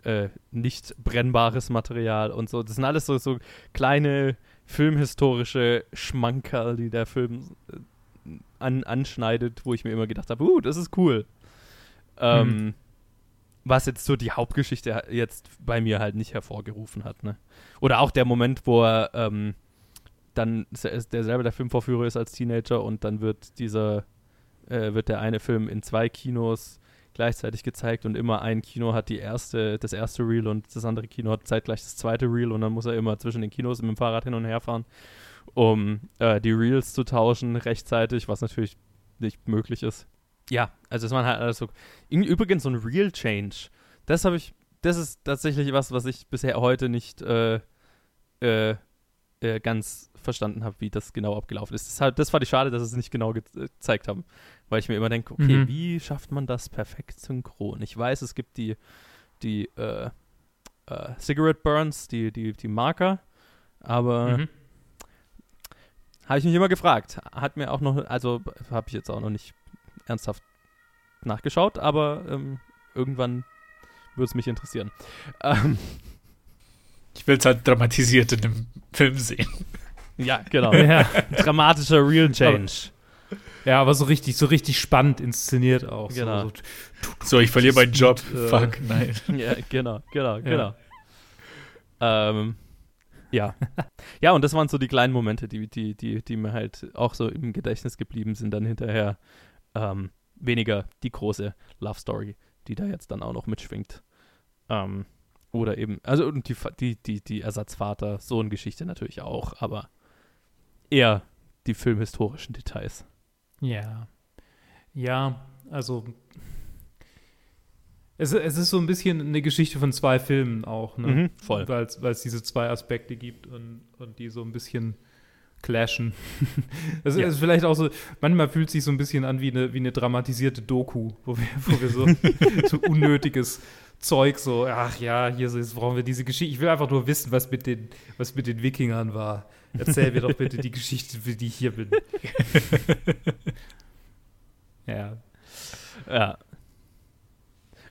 äh, nicht brennbares Material und so. Das sind alles so, so kleine filmhistorische Schmankerl, die der Film äh, an, anschneidet, wo ich mir immer gedacht habe, uh, das ist cool. Ähm, Mhm. Was jetzt so die Hauptgeschichte jetzt bei mir halt nicht hervorgerufen hat, ne? Oder auch der Moment, wo er ähm, dann der selber der Filmvorführer ist als Teenager und dann wird dieser äh, wird der eine Film in zwei Kinos gleichzeitig gezeigt und immer ein Kino hat die erste, das erste Reel und das andere Kino hat zeitgleich das zweite Reel und dann muss er immer zwischen den Kinos mit dem Fahrrad hin und her fahren, um äh, die Reels zu tauschen rechtzeitig, was natürlich nicht möglich ist. Ja, also es waren halt alles so. Im Übrigen so ein Real Change. Das habe ich, das ist tatsächlich was, was ich bisher heute nicht äh, äh, äh, ganz verstanden habe, wie das genau abgelaufen ist. Das, halt, das fand ich schade, dass sie es nicht genau ge äh, gezeigt haben. Weil ich mir immer denke, okay, Mhm. wie schafft man das perfekt synchron? Ich weiß, es gibt die, die äh, äh, Cigarette Burns, die, die, die Marker, aber Mhm. habe ich mich immer gefragt. Hat mir auch noch, also habe ich jetzt auch noch nicht ernsthaft nachgeschaut, aber ähm, irgendwann würde es mich interessieren. Ähm, Ich will es halt dramatisiert in dem Film sehen. ja, genau. Ja. Dramatischer Real Change. ja, aber so richtig, so richtig spannend inszeniert auch. Genau. So, so, So, ich verliere meinen Job. Äh, Fuck, nein. ja, genau, genau, genau. Ähm, ja. ja, und das waren so die kleinen Momente, die, die, die, die mir halt auch so im Gedächtnis geblieben sind, dann hinterher ähm, weniger die große Love Story, die da jetzt dann auch noch mitschwingt. Ähm, oder eben, also und die, die, die, die Ersatzvater-Sohn-Geschichte natürlich auch, aber eher die filmhistorischen Details. Ja. Ja, also. Es, es ist so ein bisschen eine Geschichte von zwei Filmen auch, ne? Mhm, voll. Weil es diese zwei Aspekte gibt und, und die so ein bisschen clashen. Das Ja. ist vielleicht auch so, manchmal fühlt es sich so ein bisschen an wie eine, wie eine dramatisierte Doku, wo wir, wo wir so, so unnötiges Zeug so, ach ja, hier jetzt brauchen wir diese Geschichte. Ich will einfach nur wissen, was mit den, was mit den Wikingern war. Erzähl mir doch bitte die Geschichte, für die ich hier bin. ja. Ja.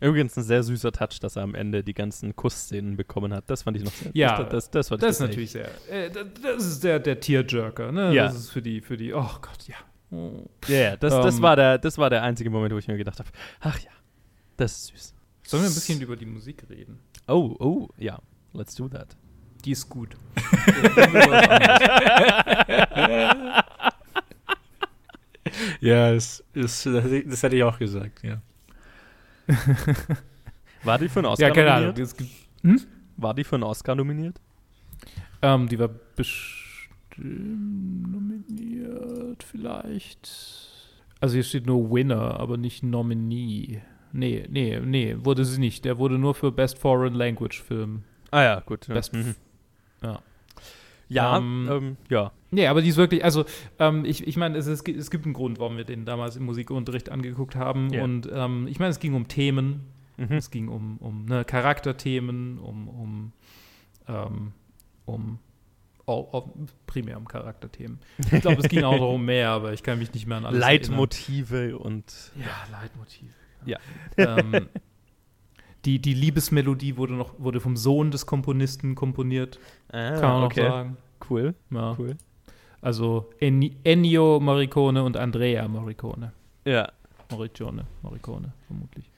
Übrigens ein sehr süßer Touch, dass er am Ende die ganzen Kussszenen bekommen hat. Das fand ich noch sehr Ja, das, das, das, fand ich Das ist natürlich sehr. Äh, das- ist der, der Tearjerker, ne? Ja. Das ist für die, für die, oh Gott, ja. Oh. Ja, ja, das, das, Ähm, war der, das war der einzige Moment, wo ich mir gedacht habe, ach ja, das ist süß. Sollen wir ein bisschen über die Musik reden? Oh, oh, ja, let's do that. Die ist gut. Ja, das, das, das, das hätte ich auch gesagt, ja. War die für einen Oscar ja, keine Ahnung. nominiert? Gibt, War die für einen Oscar nominiert? ähm, die war bestimmt nominiert, vielleicht. Also hier steht nur Winner, aber nicht Nominee. Nee, nee, nee, wurde sie nicht. Der wurde nur für Best Foreign Language Film. Ah ja, gut. Ja, Best, mhm. ja. ja, Ähm, ähm, ja. Nee, aber die ist wirklich, also ähm, ich, ich meine, es, es, gibt- es gibt einen Grund, warum wir den damals im Musikunterricht angeguckt haben. Ja. Und ähm, ich meine, es ging um Themen, Mhm. es ging um, um ne, Charakterthemen, um, um, ähm, um primär um Charakterthemen. Ich glaube, es ging auch noch um mehr, aber ich kann mich nicht mehr an alles Leitmotive und erinnern. Ja, Leitmotive. Ja. ähm, die, die Liebesmelodie wurde noch wurde vom Sohn des Komponisten komponiert, ah, kann man okay. noch sagen. Cool, Ja. cool. Also Enni- Ennio Morricone und Andrea Morricone. Ja, Morricone, Morricone, vermutlich.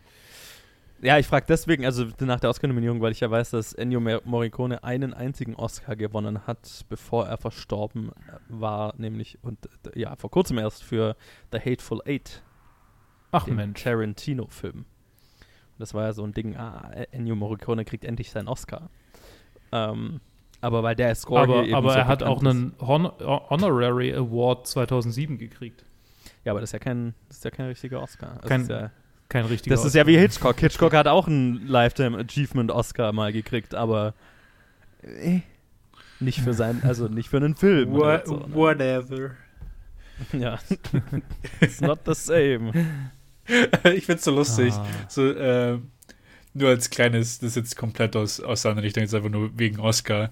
Ja, ich frage deswegen, also nach der Oscar-Nominierung, weil ich ja weiß, dass Ennio Morricone einen einzigen Oscar gewonnen hat, bevor er verstorben war, nämlich und ja, vor kurzem erst für The Hateful Eight. Ach den Mensch. Tarantino-Film. Das war ja so ein Ding, ah, Ennio Morricone kriegt endlich seinen Oscar. Ähm, aber weil der Score Aber, hier eben aber so er hat auch einen Hon Honorary Award 2007 gekriegt. Ist. Ja, aber das ist ja kein, das ist ja kein richtiger Oscar. Das Kein ist ja, Kein richtiger Das ist ja wie Hitchcock. Hitchcock hat auch einen Lifetime Achievement Oscar mal gekriegt, aber äh, nicht für sein, also nicht für einen Film. oder so, ne? whatever. Ja. It's not the same. ich find's so lustig. Ah. So, äh, nur als kleines, das ist jetzt komplett aus, aus der anderen Richtung, jetzt einfach nur wegen Oscar.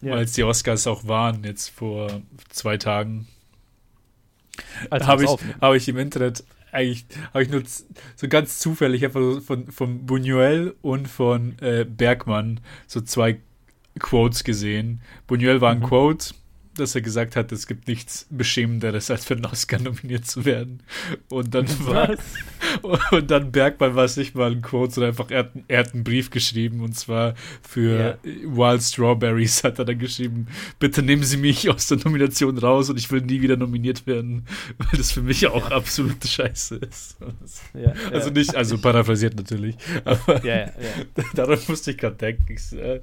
Ja. Weil es die Oscars auch waren, jetzt vor zwei Tagen. Als habe ich, hab ich im Internet eigentlich, habe ich nur so ganz zufällig einfach so von, von Buñuel und von äh, Bergmann so zwei Quotes gesehen. Buñuel war ein Mhm. Quote, dass er gesagt hat, es gibt nichts Beschämenderes, als für einen Oscar nominiert zu werden. Und dann war, und dann Bergmann war es nicht mal ein Quote, sondern einfach, er hat, er hat einen Brief geschrieben und zwar für Wild Strawberries hat er dann geschrieben, bitte nehmen Sie mich aus der Nomination raus und ich will nie wieder nominiert werden, weil das für mich auch absolute Scheiße ist. Ja, Also ja. nicht, also paraphrasiert natürlich, aber Ja, daran musste ich gerade denken, äh,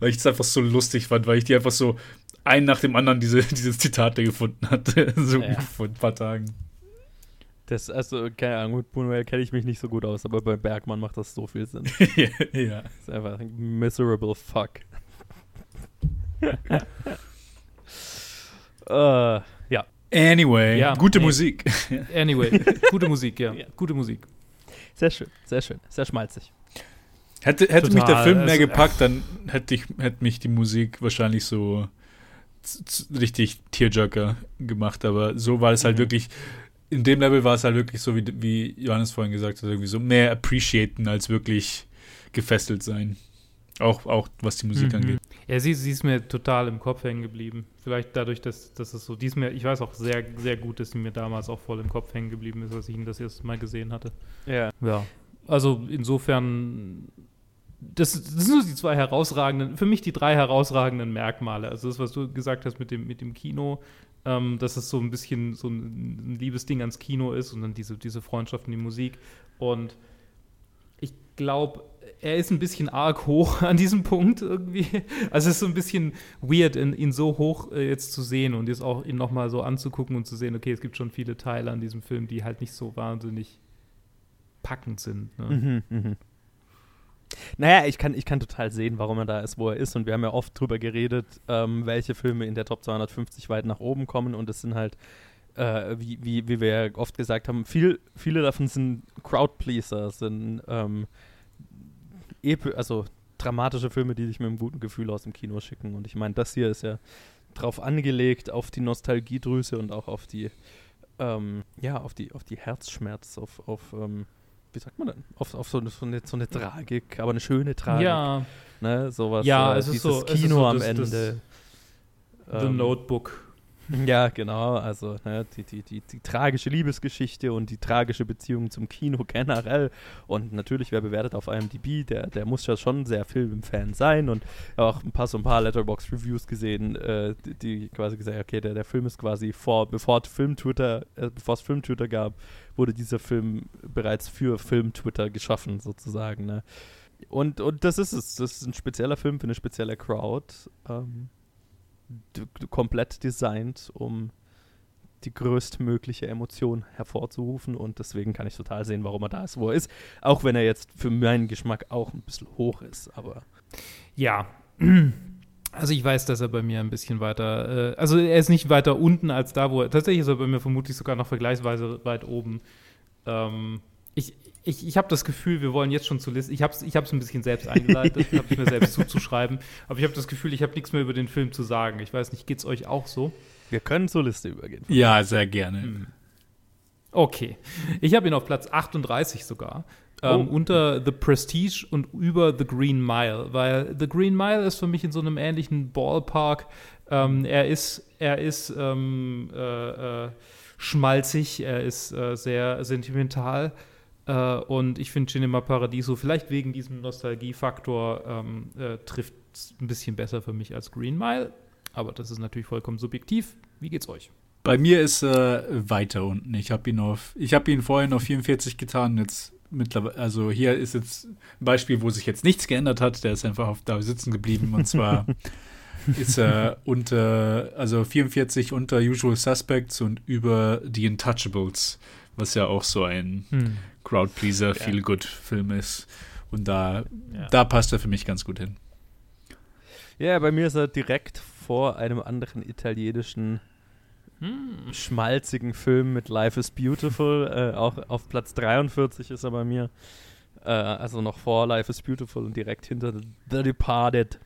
weil ich es einfach so lustig fand, weil ich die einfach so ein nach dem anderen diese, diese Zitate gefunden hatte, so Ja. vor ein paar Tagen. Das, also, keine Ahnung, mit Buñuel kenne ich mich nicht so gut aus, aber bei Bergmann macht das so viel Sinn. ja. Das ist einfach ein miserable fuck. äh, ja. Anyway, Ja, gute nee. Musik. Anyway, gute Musik, ja. Ja. Gute Musik. Sehr schön, sehr schön, sehr schmalzig. Hätte, hätte mich der Film mehr also, gepackt, dann hätte, ich, hätte mich die Musik wahrscheinlich so richtig Tearjerker gemacht. Aber so war es halt Mhm. wirklich, in dem Level war es halt wirklich so, wie, wie Johannes vorhin gesagt hat, irgendwie so mehr appreciaten als wirklich gefesselt sein. Auch, auch was die Musik Mhm. angeht. Ja, sie, sie ist mir total im Kopf hängen geblieben. Vielleicht dadurch, dass, dass es so, die ist mir, ich weiß auch sehr, sehr gut, dass sie mir damals auch voll im Kopf hängen geblieben ist, als ich ihn das erste Mal gesehen hatte. Ja. Ja. Also insofern, das, das sind so die zwei herausragenden, für mich die drei herausragenden Merkmale. Also das, was du gesagt hast mit dem, mit dem Kino, ähm, dass es so ein bisschen so ein, ein liebes Ding ans Kino ist und dann diese, diese Freundschaft und die Musik. Und ich glaube, er ist ein bisschen arg hoch an diesem Punkt irgendwie. Also es ist so ein bisschen weird, ihn, ihn so hoch äh, jetzt zu sehen und jetzt auch ihn nochmal so anzugucken und zu sehen, okay, es gibt schon viele Teile an diesem Film, die halt nicht so wahnsinnig packend sind. Ne? Mhm, mhm. Naja, ich kann, ich kann total sehen, warum er da ist, wo er ist. Und wir haben ja oft drüber geredet, ähm, welche Filme in der Top 250 weit nach oben kommen. Und es sind halt, äh, wie, wie, wie wir ja oft gesagt haben, viel, viele davon sind Crowdpleaser, sind ähm, also dramatische Filme, die dich mit einem guten Gefühl aus dem Kino schicken. Und ich meine, das hier ist ja drauf angelegt, auf die Nostalgiedrüse und auch auf die, ähm, ja, auf die, auf die Herzschmerz, auf, auf ähm, wie sagt man denn? Auf, auf so, eine, so, eine, so eine Tragik, aber eine schöne Tragik. Ja, Ne, sowas. Ja, äh, es ist dieses so- es ist Kino so am das- das- Ende. The Ähm, Notebook. Ja, genau. Also ne, die, die, die, die tragische Liebesgeschichte und die tragische Beziehung zum Kino generell. Und natürlich, wer bewertet auf IMDb, der, der muss ja schon sehr Filmfan sein und auch ein paar so ein paar Letterbox-Reviews gesehen, äh, die, quasi gesagt okay, der, der Film ist quasi vor, bevor Film-Twitter, äh, bevor es Film-Twitter gab, wurde dieser Film bereits für Film-Twitter geschaffen, sozusagen. Ne? Und, und das ist es. Das ist ein spezieller Film für eine spezielle Crowd. Ähm, komplett designt, um die größtmögliche Emotion hervorzurufen und deswegen kann ich total sehen, warum er da ist, wo er ist. Auch wenn er jetzt für meinen Geschmack auch ein bisschen hoch ist, aber Ja. Also ich weiß, dass er bei mir ein bisschen weiter, äh, also er ist nicht weiter unten als da, wo er, tatsächlich ist er bei mir vermutlich sogar noch vergleichsweise weit oben. Ähm, ich ich, ich habe das Gefühl, wir wollen jetzt schon zu Liste, ich habe es ich hab's ein bisschen selbst eingeleitet, habe ich mir selbst zuzuschreiben, aber ich habe das Gefühl, ich habe nichts mehr über den Film zu sagen. Ich weiß nicht, geht's euch auch so? wir können zur Liste übergehen. Ja, sehr gerne. Hm. Okay. Ich habe ihn auf Platz 38 sogar. Ähm, Oh. Unter The Prestige und über The Green Mile, weil The Green Mile ist für mich in so einem ähnlichen Ballpark. Ähm, er ist, er ist ähm, äh, äh, schmalzig, er ist äh, sehr sentimental. Äh, und ich finde Cinema Paradiso vielleicht wegen diesem Nostalgiefaktor ähm, äh, trifft ein bisschen besser für mich als Green Mile. Aber das ist natürlich vollkommen subjektiv. Wie geht's euch? Bei mir ist er äh, weiter unten. Ich habe ihn auf, ich habe ihn vorhin auf 44 getan. Jetzt mittlerweile, also hier ist jetzt ein Beispiel, wo sich jetzt nichts geändert hat. Der ist einfach auf, da sitzen geblieben. Und zwar ist er unter, also 44 unter Usual Suspects und über The Untouchables, was ja auch so ein hm. Crowdpleaser, Feel-Good-Film ist. Und da, ja. da passt er für mich ganz gut hin. Ja, bei mir ist er direkt vor einem anderen italienischen hm. schmalzigen Film mit Life is Beautiful. äh, auch auf Platz 43 ist er bei mir. Äh, also noch vor Life is Beautiful und direkt hinter The Departed.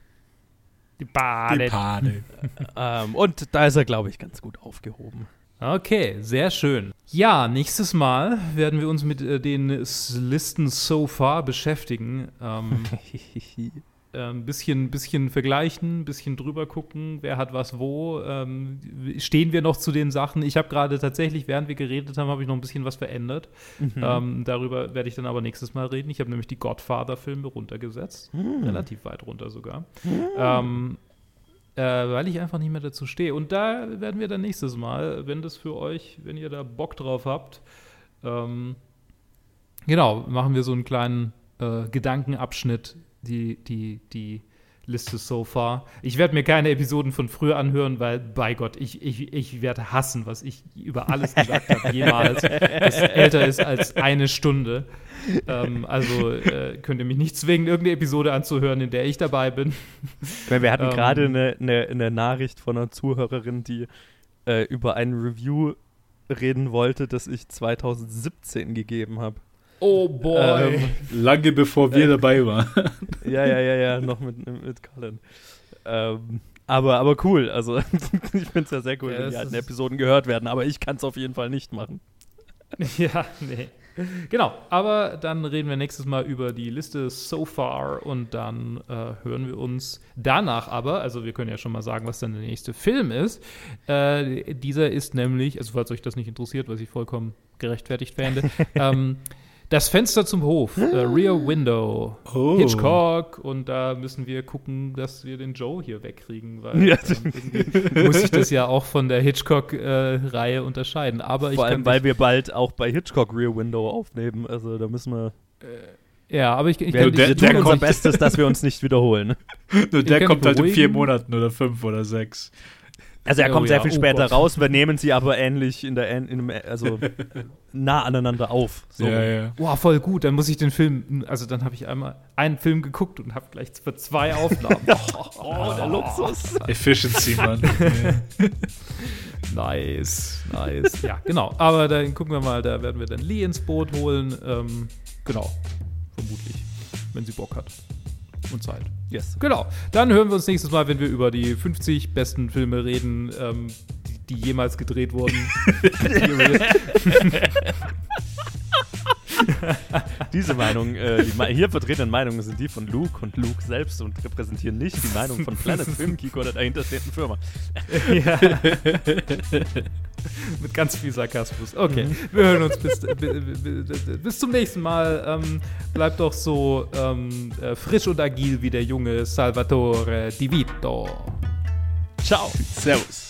Departed. Departed. ähm, und da ist er, glaube ich, ganz gut aufgehoben. Okay, sehr schön. Ja, nächstes Mal werden wir uns mit äh, den Listen so far beschäftigen. Ähm, ein ähm, bisschen, bisschen vergleichen, ein bisschen drüber gucken, wer hat was wo. Ähm, stehen wir noch zu den Sachen? Ich habe gerade tatsächlich, während wir geredet haben, habe ich noch ein bisschen was verändert. Mhm. Ähm, darüber werde ich dann aber nächstes Mal reden. Ich habe nämlich die Godfather-Filme runtergesetzt. Mhm. Relativ weit runter sogar. Mhm. Äh, weil ich einfach nicht mehr dazu stehe. Und da werden wir dann nächstes Mal, wenn das für euch, wenn ihr da Bock drauf habt, ähm, genau, machen wir so einen kleinen äh, Gedankenabschnitt die, die, die Liste so far. Ich werde mir keine Episoden von früher anhören, weil, bei Gott, ich, ich, ich werde hassen, was ich über alles gesagt habe, jemals, das älter ist als eine Stunde. Ähm, also äh, könnt ihr mich nicht zwingen, irgendeine Episode anzuhören, in der ich dabei bin. Wir hatten ähm, gerade eine, eine, eine, Nachricht von einer Zuhörerin, die äh, über ein Review reden wollte, das ich 2017 gegeben habe. Oh boy. Ähm, Lange bevor wir äh, dabei waren. Ja, ja, ja, ja, noch mit, mit Colin. Ähm, aber, aber cool. Also, ich finde es ja sehr cool, ja, wenn die alten Episoden gehört werden. Aber ich kann es auf jeden Fall nicht machen. Ja, nee. Genau, aber dann reden wir nächstes Mal über die Liste so far und dann äh, hören wir uns danach aber, also wir können ja schon mal sagen, was dann der nächste Film ist. Äh, dieser ist nämlich, also falls euch das nicht interessiert, was ich vollkommen gerechtfertigt fände, ähm, das Fenster zum Hof, äh, Rear Window, oh. Hitchcock und da müssen wir gucken, dass wir den Joe hier wegkriegen, weil ja. ähm, muss ich das ja auch von der Hitchcock-Reihe äh, unterscheiden. Aber Vor allem, weil wir bald auch bei Hitchcock Rear Window aufnehmen, also da müssen wir. Äh, ja, aber ich, ich wir, der, wir tun unser Bestes, dass wir uns nicht wiederholen. Nur der kommt halt in vier Monaten oder fünf oder sechs. Also er kommt oh, sehr viel oh später Gott. raus, wir nehmen sie aber ähnlich in der in, also nah aneinander auf. So. Ja, ja. Wow, voll gut. Dann muss ich den Film, also dann habe ich einmal einen Film geguckt und habe gleich für zwei Aufnahmen. oh, oh, der Luxus. Efficiency, Mann. nice, nice. Ja, genau. Aber dann gucken wir mal, da werden wir dann Lee ins Boot holen. Ähm, genau, vermutlich, wenn sie Bock hat und Zeit. Yes. Genau. Dann hören wir uns nächstes Mal, wenn wir über die 50 besten Filme reden, ähm, die, jemals gedreht wurden. Diese Meinung, äh, die hier vertretenen Meinungen sind die von Luke und Luke selbst und repräsentieren nicht die Meinung von Planet Film Geek oder der hinterstehenden Firma. ja. Mit ganz viel Sarkasmus. Okay, mhm. wir hören uns bis, bis zum nächsten Mal. Ähm, bleibt doch so ähm, äh, frisch und agil wie der junge Salvatore Di Vito. Ciao. Servus.